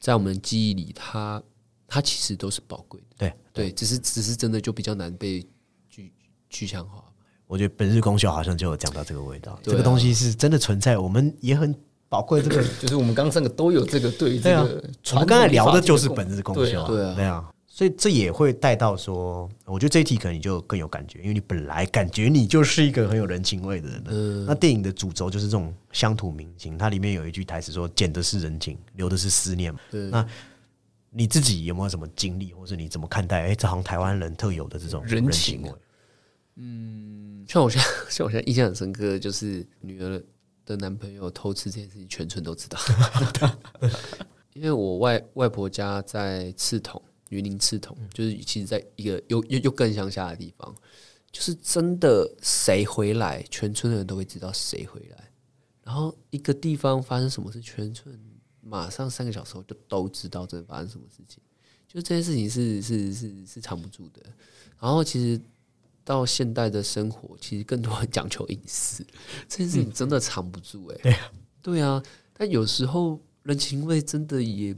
在我们的记忆里，它它其实都是宝贵的，对对，只是只是真的就比较难被具具象化。我觉得本日功效好像就有讲到这个味道，啊。这个东西是真的存在，我们也很宝贵。这个 就是我们刚刚三个都有这个对于这对啊个，我们刚才聊的就是本日功效对啊。对啊。对啊，所以这也会带到说，我觉得这一题可能你就更有感觉，因为你本来感觉你就是一个很有人情味的人。嗯那电影的主轴就是这种乡土民情，它里面有一句台词说：“捡的是人情，留的是思念。”对那你自己有没有什么经历，或是你怎么看待？哎、这好像台湾人特有的这种人情味。像我现在，像我现在印象很深刻的就是女儿的男朋友偷吃这件事情，全村都知道。因为我外外婆家在赤桶，云林刺桐，就是其实在一个又又又更乡下的地方，就是真的谁回来，全村的人都会知道谁回来。然后一个地方发生什么事，全村马上三个小时后就都知道这发生什么事情。就这些事情是是是是藏不住的。然后其实到现代的生活，其实更多讲求隐私，这件事情真的藏不住哎、对啊，对啊，但有时候人情味真的也，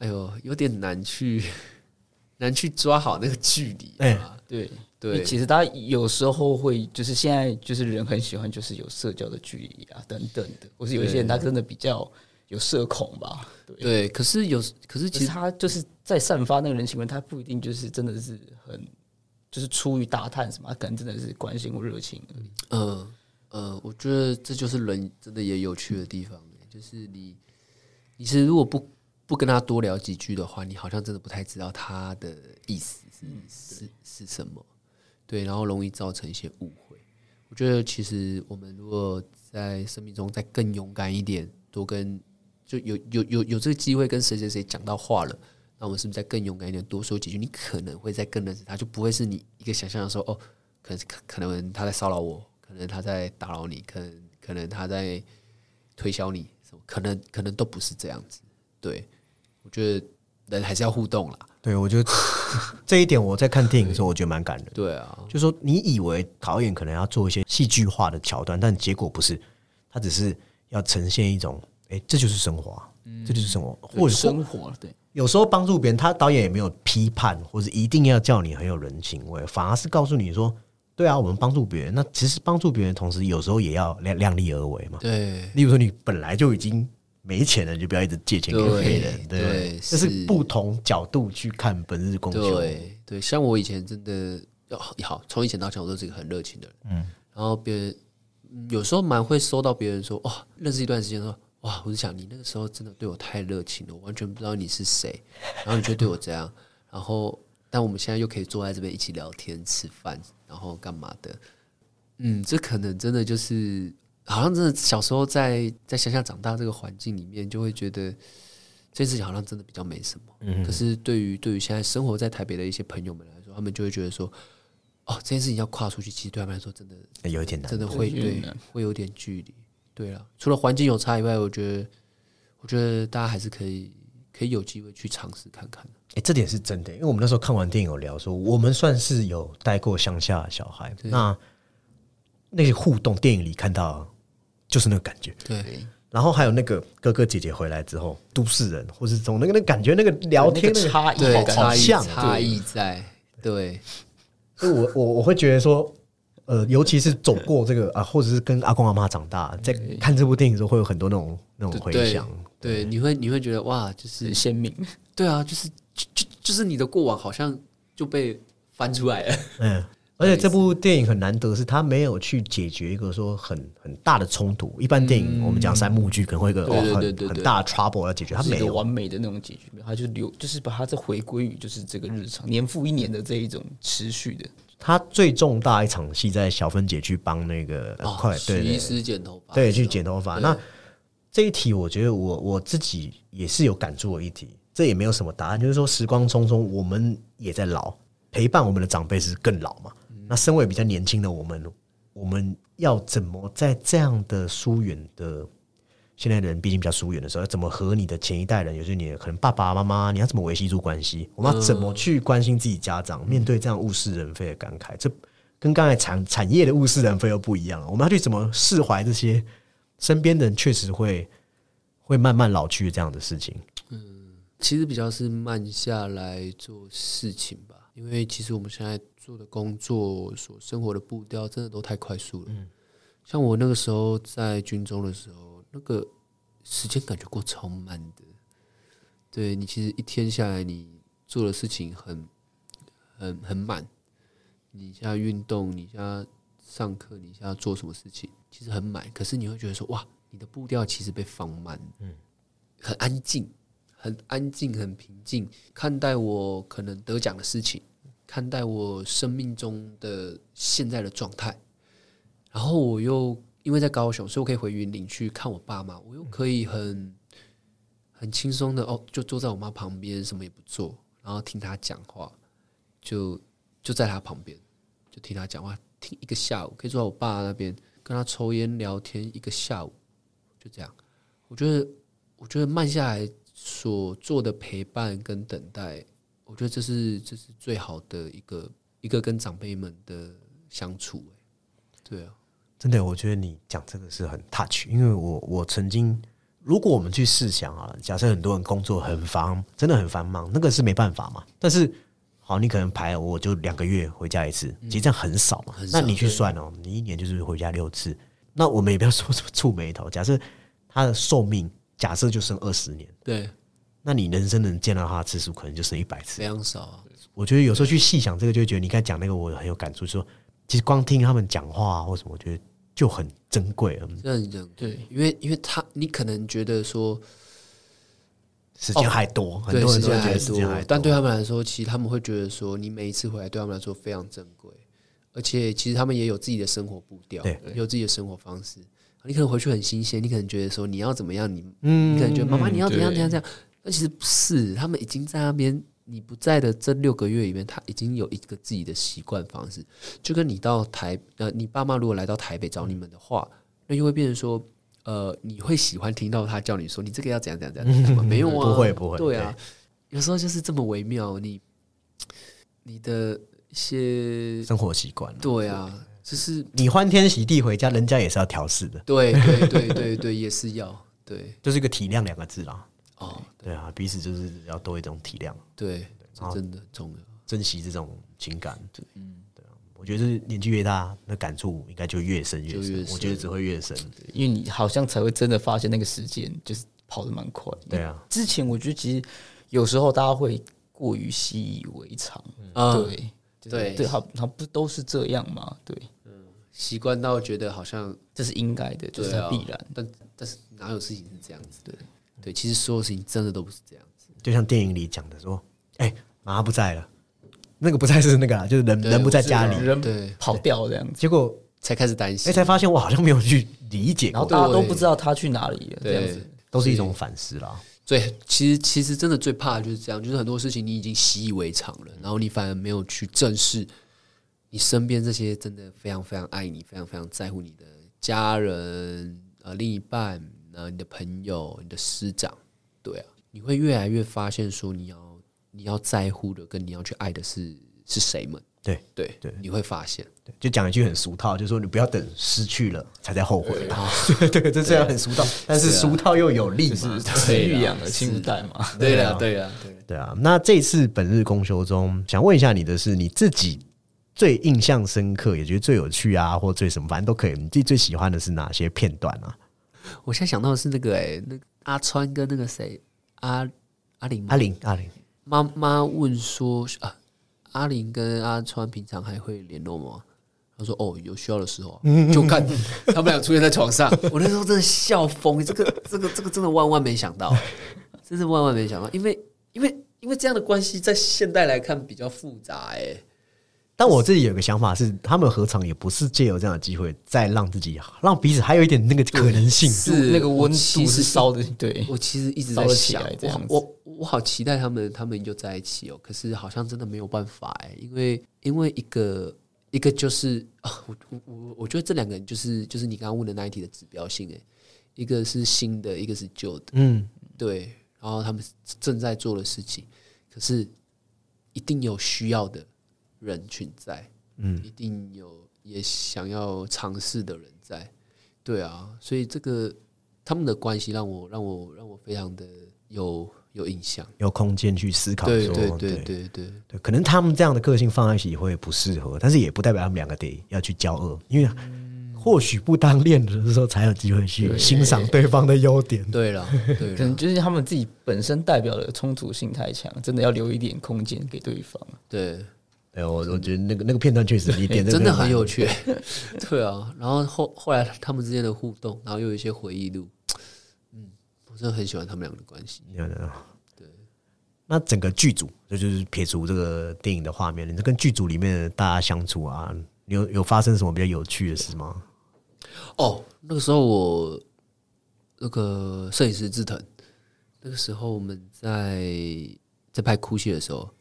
哎呦，有点难去 难去抓好那个距离哎啊。对，对，其实他有时候会，就是现在就是人很喜欢，就是有社交的距离啊等等的，或是有一些人他真的比较有社恐吧，对。对，可是有，可是其实他就是在散发那个人情味，他不一定就是真的是很，就是出于打探什么，他可能真的是关心或热情而已。呃呃，我觉得这就是人真的也有趣的地方，就是你你是如果不不跟他多聊几句的话，你好像真的不太知道他的意思是、是是什么，对，然后容易造成一些误会。我觉得其实我们如果在生命中再更勇敢一点，多跟就有有有有这个机会跟谁谁谁讲到话了。那我们是不是再更勇敢一点，多说几句？你可能会再更认识他，就不会是你一个想象的时候，哦，可能可可能他在骚扰我，可能他在打扰你，可能可能他在推销你，什么可能可能都不是这样子。对，我觉得人还是要互动啦。对我觉得 这一点我在看电影的时候，我觉得蛮感人的。对啊，就说你以为导演可能要做一些戏剧化的桥段，但结果不是，他只是要呈现一种，哎、这就是生活、啊，这就是生活，或生活对，有时候帮助别人，他导演也没有批判，或者一定要叫你很有人情味，反而是告诉你说，对啊，我们帮助别人，那其实帮助别人的同时，有时候也要量量力而为嘛。对例如说，你本来就已经没钱了，你就不要一直借钱给对别人，对这是是。不同角度去看本日公休。对对，像我以前真的哦好，从以前到现在我都是一个很热情的人，嗯，然后别人嗯有时候蛮会收到别人说，哇，认识一段时间说，哇，我是想你那个时候真的对我太热情了，我完全不知道你是谁，然后你就对我这样，然后但我们现在又可以坐在这边一起聊天、吃饭，然后干嘛的，嗯，这可能真的就是，好像真的小时候在在乡下长大这个环境里面，就会觉得这件事情好像真的比较没什么。可是对于对于现在生活在台北的一些朋友们来说，他们就会觉得说，哦，这件事情要跨出去，其实对他们来说真的哎有一点难真。的会对有点难会有点距离。对了，除了环境有差以外，我觉得我觉得大家还是可以可以有机会去尝试看看。哎、这点是真的，因为我们那时候看完电影有聊说，我们算是有带过乡下的小孩，那那些互动，电影里看到就是那个感觉。对然后还有那个哥哥姐姐回来之后，都市人或是从那个那个感觉，那个聊天那个差异对，好差异像差异在对所以我我我会觉得说，呃，尤其是走过这个啊，或者是跟阿公阿妈长大，在看这部电影的时候，会有很多那种那种回对想。对，你会你会觉得哇，就是很鲜明。对啊，就是就就就是你的过往好像就被翻出来了。嗯，而且这部电影很难得，是他没有去解决一个说很很大的冲突。一般电影我们讲三幕剧可能会有一个很很大的 trouble 要解决，他没有。完美的那种解决，他就留，就是把它再回归于就是这个日常年复一年的这一种持续的，他最重大一场戏在小芬姐去帮那个呃快洗对对衣师剪头发，对去剪头发。那这一题，我觉得我我自己也是有感触的一题，这也没有什么答案，就是说时光匆匆，我们也在老，陪伴我们的长辈是更老嘛。那身为比较年轻的我们，我们要怎么在这样的疏远的现在的人毕竟比较疏远的时候，要怎么和你的前一代人，也就是你的可能爸爸妈妈，你要怎么维系住关系？我们要怎么去关心自己家长？面对这样物是人非的感慨，这跟刚才产产业的物是人非又不一样了。我们要去怎么释怀这些身边的人确实会会慢慢老去这样的事情？嗯其实比较是慢下来做事情吧，因为其实我们现在做的工作、所生活的步调，真的都太快速了。像我那个时候在军中的时候，那个时间感觉过超慢的。对你其实一天下来，你做的事情很很很满。你现在运动，你现在上课，你现在做什么事情，其实很满。可是你会觉得说，哇，你的步调其实被放慢，嗯，很安静。很安静、很平静看待我可能得奖的事情，看待我生命中的现在的状态。然后我又因为在高雄，所以我可以回云林去看我爸妈，我又可以很很轻松的哦，就坐在我妈旁边，什么也不做，然后听她讲话，就就在她旁边，就听她讲话，听一个下午，可以坐在我爸那边跟他抽烟聊天一个下午，就这样。我觉得，我觉得慢下来。所做的陪伴跟等待，我觉得这是这是最好的一个一个跟长辈们的相处、欸。对啊，真的，我觉得你讲这个是很 touch，因为我我曾经，如果我们去试想啊，假设很多人工作很繁，真的很繁忙，那个是没办法嘛。但是好，你可能排我就两个月回家一次，其实这样很少嘛。那你去算哦，你一年就是回家六次。那我们也不要说什么触眉头，假设他的寿命假设就剩二十年，对，那你人生能见到他的次数可能就剩一百次非。常少啊。我觉得有时候去细想这个，就会觉得你刚才讲那个，我很有感触，说其实光听他们讲话啊或什么，我觉得就很珍贵了。这样讲，对，因为因为他你可能觉得说，时间还多，很多人都会觉时间还多得时间还多，，但对他们来说，其实他们会觉得说，你每一次回来对他们来说非常珍贵，而且其实他们也有自己的生活步调，对有自己的生活方式。你可能回去很新鲜，你可能觉得说你要怎么样，你嗯你可能觉得妈妈你要怎样怎样怎样，但其实不是，他们已经在那边。你不在的这六个月里面，他已经有一个自己的习惯方式，就跟你到台呃，你爸妈如果来到台北找你们的话，那就会变成说，呃，你会喜欢听到他叫你说你这个要怎样怎样怎样吗？没有啊，不会不会对啊，有时候就是这么微妙，你你的一些生活习惯。对啊，就是你欢天喜地回家，人家也是要调试的，对对对对对，也是要对就是一个体谅两个字啦。哦，对啊，彼此就是要多一种体谅，对，这真的很重要。珍惜这种情感。对，对啊，我觉得是年纪越大，那感触应该就越深越深。就越深我觉得只会越深。因为你好像才会真的发现那个时间就是跑得蛮快。对啊，之前我觉得其实有时候大家会过于习以为常，嗯对就是对对，好，好不都是这样吗？对，习惯到觉得好像这是应该的，就是必然。但但是哪有事情是这样子？对对，其实所有事情真的都不是这样子。就像电影里讲的说，哎、妈不在了，那个不在是那个啦，就是人人不在家里，人对，跑掉这样子，结果才开始担心哎、心。才发现我好像没有去理解过，然后大家都不知道他去哪里了，这样子。，都是一种反思啦。对，其实其实真的最怕的就是这样，就是很多事情你已经习以为常了，然后你反而没有去正视你身边这些真的非常非常爱你、非常非常在乎你的家人、呃另一半、呃你的朋友、你的师长，对啊，你会越来越发现说你要你要在乎的跟你要去爱的是是谁们，对对对你会发现，对，就讲一句很俗套，就是说你不要等失去了才在后悔啊。对，这虽然很俗套，但是俗套又有力嘛。是育养的亲不带嘛？对啊对啊对，对啊，那这次本日公休中，想问一下你的是你自己最印象深刻，也觉得最有趣啊，或最什么，反正都可以。你自己最喜欢的是哪些片段啊？我现在想到的是那个哎、那个阿川跟那个谁阿阿玲阿玲，阿玲，妈妈问说啊，阿玲跟阿川平常还会联络吗？他说哦，有需要的时候啊 就看他们俩出现在床上。我那时候真的笑疯，这个这个这个真的万万没想到，真是万万没想到，因为因为因为这样的关系在现代来看比较复杂哎、但我自己有个想法是，他们何尝也不是借由这样的机会，再让自己让彼此还有一点那个可能性。是那个温度是烧的，对，我其实一直在想我我我好期待他们他们就在一起哦，可是好像真的没有办法哎，因为因为一个一个就是啊，我我我我觉得这两个人就是就是你刚刚问的那一题的指标性哎，一个是新的，一个是旧的，嗯，对，然后他们正在做的事情，可是一定有需要的人群在，嗯，一定有也想要尝试的人在，对啊，所以这个他们的关系让我让我让我非常的有有印象，有空间去思考说，对对对对对。对对。可能他们这样的个性放在一起会不适合，但是也不代表他们两个得要去交恶，因为或许不当恋人的时候才有机会去欣赏对方的优点。对了对了可能就是他们自己本身代表的冲突性太强，真的要留一点空间给对方。对，对，我我觉得那个那个片段确实，你点 这个真的很有趣，对啊，然后后后来他们之间的互动，然后又有一些回忆录，嗯，我真的很喜欢他们两个的关系。对，那整个剧组，这就是撇除这个电影的画面，你跟剧组里面的大家相处啊，你有有发生什么比较有趣的事吗？哦，那个时候我那个摄影师志腾，那个时候我们在在拍哭戏的时候，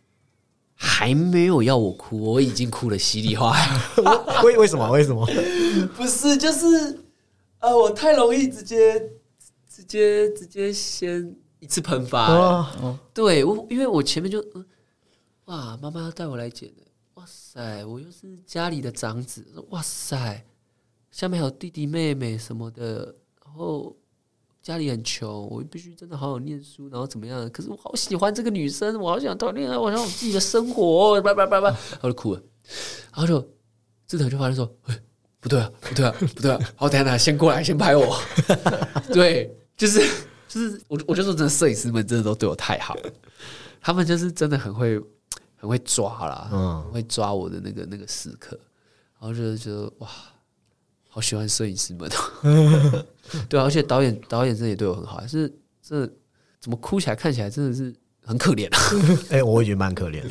还没有要我哭，我已经哭的稀里哗啦。为为什么？为什么？不是，就是呃，我太容易直接直接直接先一次喷发、对我，因为我前面就、嗯哇，妈妈要带我来剪的，哇塞，我又是家里的长子，哇塞，下面还有弟弟妹妹什么的，然后家里很穷，我必须真的好好念书，然后怎么样？可是我好喜欢这个女生，我好想谈恋爱，我想我自己的生活，叭叭叭叭，然后就哭了，然后就志腾就发现说，哎，不对啊，不对啊，不对啊，好，等一下，先过来，先拍我，对，就是就是我我就说真的，摄影师们真的都对我太好。了，他们就是真的很会很会抓啦，嗯。很会抓我的那个那个时刻，然后就觉得哇，好喜欢摄影师们哦，对啊，而且导演导演真的也对我很好，是这怎么哭起来看起来真的是很可怜啊，哎、我也觉得蛮可怜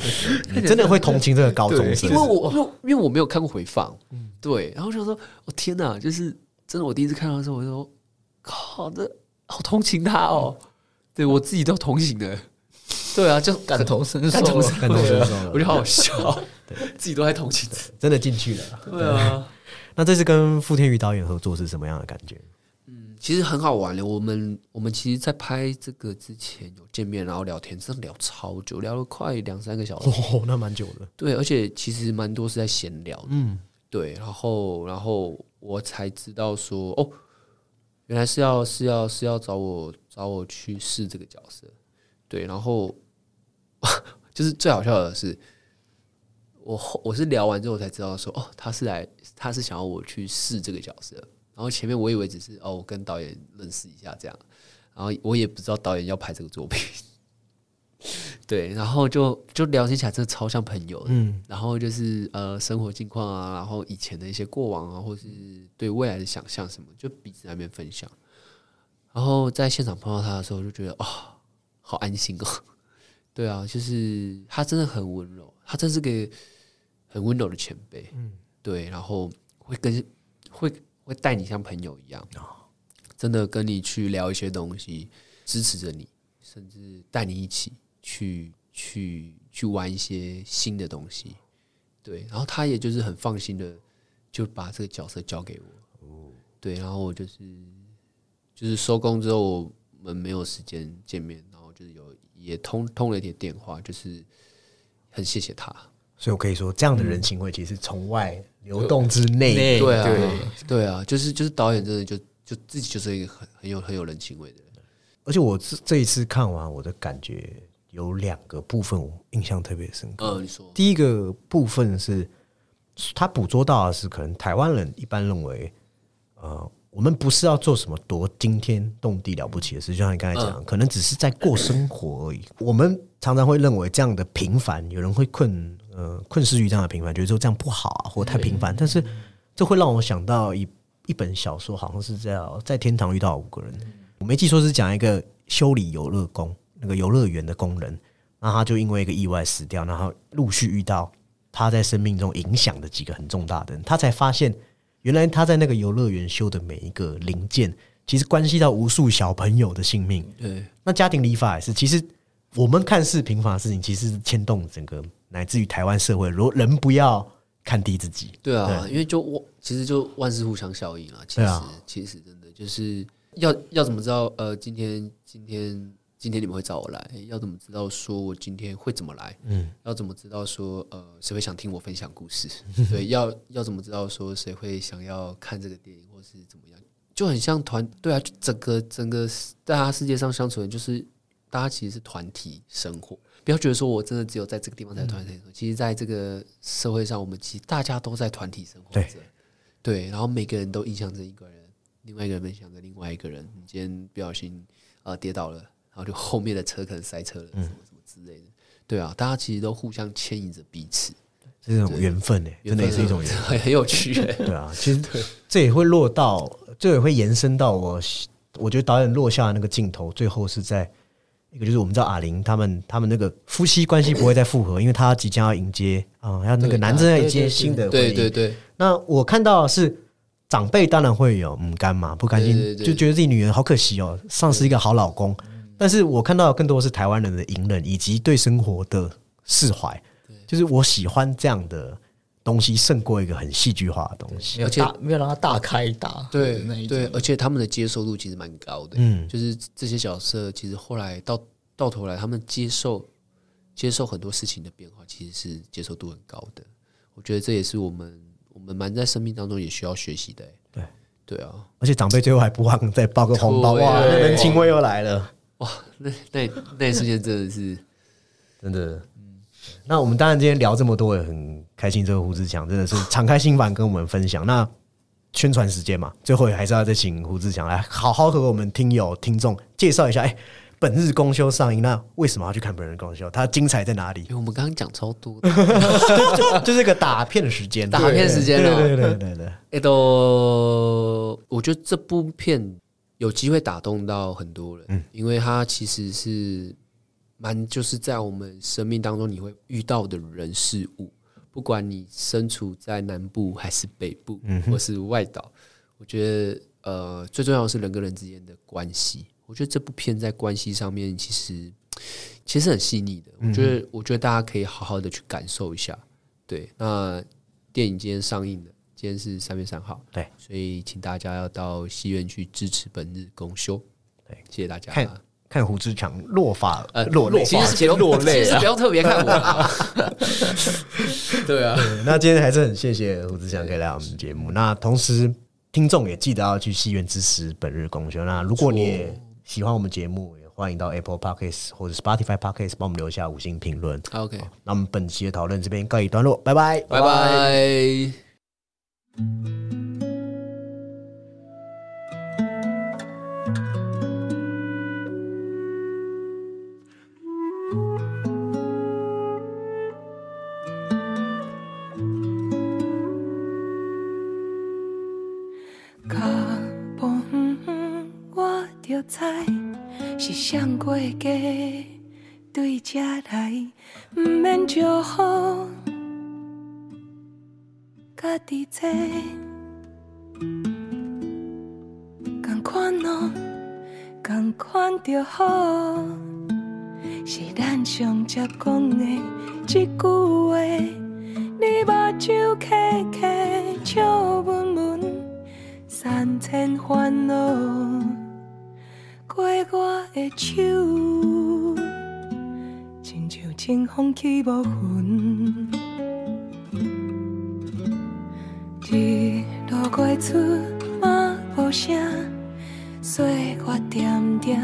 的，真的会同情这个高中生。因为。我因为因为我没有看过回放，对，然后就说，我、天哪，就是真的，我第一次看到的时候，我就说，靠，这好同情他哦，对我自己都同情的，对啊，就感同身受。感同身感同身受我觉得好好笑，自己都在同情，真的进去了。对啊，那这次跟傅天宇导演合作是什么样的感觉？嗯其实很好玩的。我们我们其实，在拍这个之前有见面，然后聊天，真的聊超久，聊了快两三个小时。哦，那蛮久的。对，而且其实蛮多是在闲聊。嗯，对，然后然后我才知道说，哦，原来是要是要是要找我找我去试这个角色。对，然后 就是最好笑的是，我后我是聊完之后才知道说，哦，他是来他是想要我去试这个角色。然后前面我以为只是哦，我跟导演认识一下这样，然后我也不知道导演要拍这个作品。对，然后就就聊天起来真的超像朋友，嗯，然后就是呃生活近况啊，然后以前的一些过往啊，或是对未来的想象什么，就彼此在那边分享。然后在现场碰到他的时候，就觉得哦、好安心哦。对啊，就是他真的很温柔，他真是个很温柔的前辈。嗯，对，然后会跟会会带你像朋友一样，真的跟你去聊一些东西，支持着你，甚至带你一起去去去玩一些新的东西。对，然后他也就是很放心的就把这个角色交给我。对，然后我就是就是收工之后，我们没有时间见面，然后就是有也通通了一点电话，就是很谢谢他。所以我可以说，这样的人情味其实从外流动之内。内对啊，对对啊，就是就是导演真的就就自己就是一个很很有很有人情味的人。而且我这这一次看完，我的感觉有两个部分我印象特别深刻。嗯，你说，第一个部分是，他捕捉到的是可能台湾人一般认为，呃，我们不是要做什么多惊天动地了不起的事，就像你刚才讲，可能只是在过生活而已。我们常常会认为这样的平凡，有人会困呃困失于这样的平凡，觉得说这样不好啊，或太平凡。但是这会让我想到一一本小说，好像是叫在天堂遇到五个人，我没记错是讲一个修理游乐工那个游乐园的工人，那他就因为一个意外死掉，然后陆续遇到他在生命中影响的几个很重大的人，他才发现原来他在那个游乐园修的每一个零件，其实关系到无数小朋友的性命。对，那家庭理法也是，其实我们看似平凡的事情，其实牵动整个乃至于台湾社会，如人不要看低自己。对啊，因为就我其实就万事互相效应啊。其实、啊其实真的就是要要怎么知道呃，今天今天今天你们会找我来？要怎么知道说我今天会怎么来？嗯，要怎么知道说呃谁会想听我分享故事？对，要要怎么知道说谁会想要看这个电影或是怎么样？就很像团对啊，就整个整个大家世界上相处的人就是大家其实是团体生活，不要觉得说我真的只有在这个地方才团体生活，其实在这个社会上，我们其实大家都在团体生活着，对，然后每个人都影响着一个人，另外一个人影响着另外一个人。你今天不小心呃跌倒了，然后就后面的车可能塞车了，什么什么之类的，对啊，大家其实都互相牵引着彼此，这是一种缘分诶、真的也是一种缘。分。很很有趣、欸。对啊，其实这也会落到，这也会延伸到我，我觉得导演落下的那个镜头，最后是在一个就是我们知道阿玲他们他们那个夫妻关系不会再复合，因为他即将要迎接啊，要那个男生要迎接新的婚姻。对对对，那我看到的是长辈当然会有嗯干嘛不甘心，对对对就觉得自己女儿好可惜哦，丧失一个好老公。但是我看到的更多是台湾人的隐忍以及对生活的释怀，就是我喜欢这样的东西胜过一个很戏剧化的东西。而且没有让他大开大对那一对，而且他们的接受度其实蛮高的。嗯就是这些角色，其实后来到到头来，他们接受接受很多事情的变化，其实是接受度很高的。我觉得这也是我们我们蛮在生命当中也需要学习的、欸。对对啊，而且长辈最后还不忘再包个红包，哇，那人情味又来了，哇那那那瞬间真的是真的。那我们当然今天聊这么多，也很开心。这个胡志强真的是敞开心房跟我们分享。那宣传时间嘛，最后还是要再请胡志强来好好和我们听友听众介绍一下。哎，本日公休上映，那为什么要去看本日公休？它精彩在哪里因？为我们刚刚讲超多的，就就是个打片的时间，打片时间哦对对对对对，哎都，我觉得这部片有机会打动到很多人，嗯因为它其实是蛮就是在我们生命当中你会遇到的人事物，不管你身处在南部还是北部，或是外岛，我觉得呃最重要的是人跟人之间的关系。我觉得这部片在关系上面其实其实很细腻的，我觉得我觉得大家可以好好的去感受一下。对，那电影今天上映了，今天是三月三号，对，所以请大家要到戏院去支持本日公休。对，谢谢大家。看看胡志强落发呃落泪，其实是不用其实不用特别看。对啊，对那今天还是很谢谢胡志强可以来我们节目。那同时，听众也记得要去戏院支持本日公休。那如果你也喜欢我们节目，也欢迎到 Apple Podcast 或者 Spotify Podcast 帮我们留下五星评论。OK，那我们本期的讨论这边告一段落，拜拜，拜拜。着知是闪过街对这来，毋免招呼，家己坐，共款咯，共款着好，是咱上接讲的一句话。你目睭开开，笑纹纹。三千烦恼过我的手，亲像清风起无痕。日落过出嘛无声，岁月点点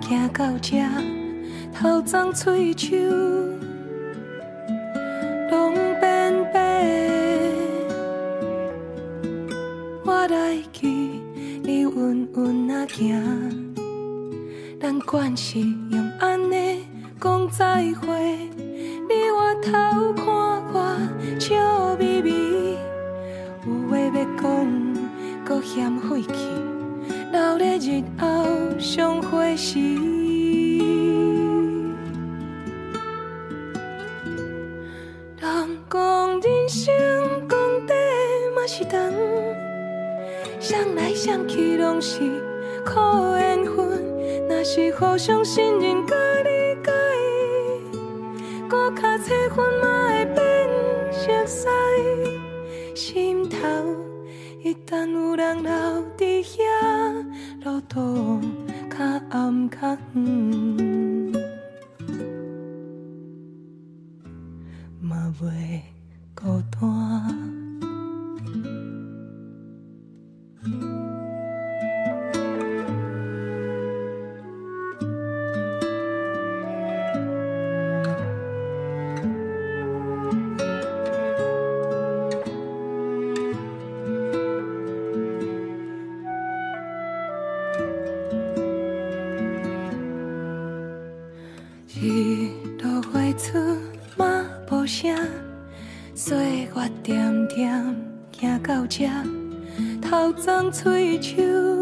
行到这，头鬃喙手是用安尼讲再会，你回头看我笑眯眯，有话要讲，搁嫌费气，留咧日后相会时。人讲人生讲短嘛是长。想来想去拢是苦，互相信任甲理解，搁较七分嘛会变熟悉。心头一旦有人留伫遐，路途较暗较远，头鬃喙手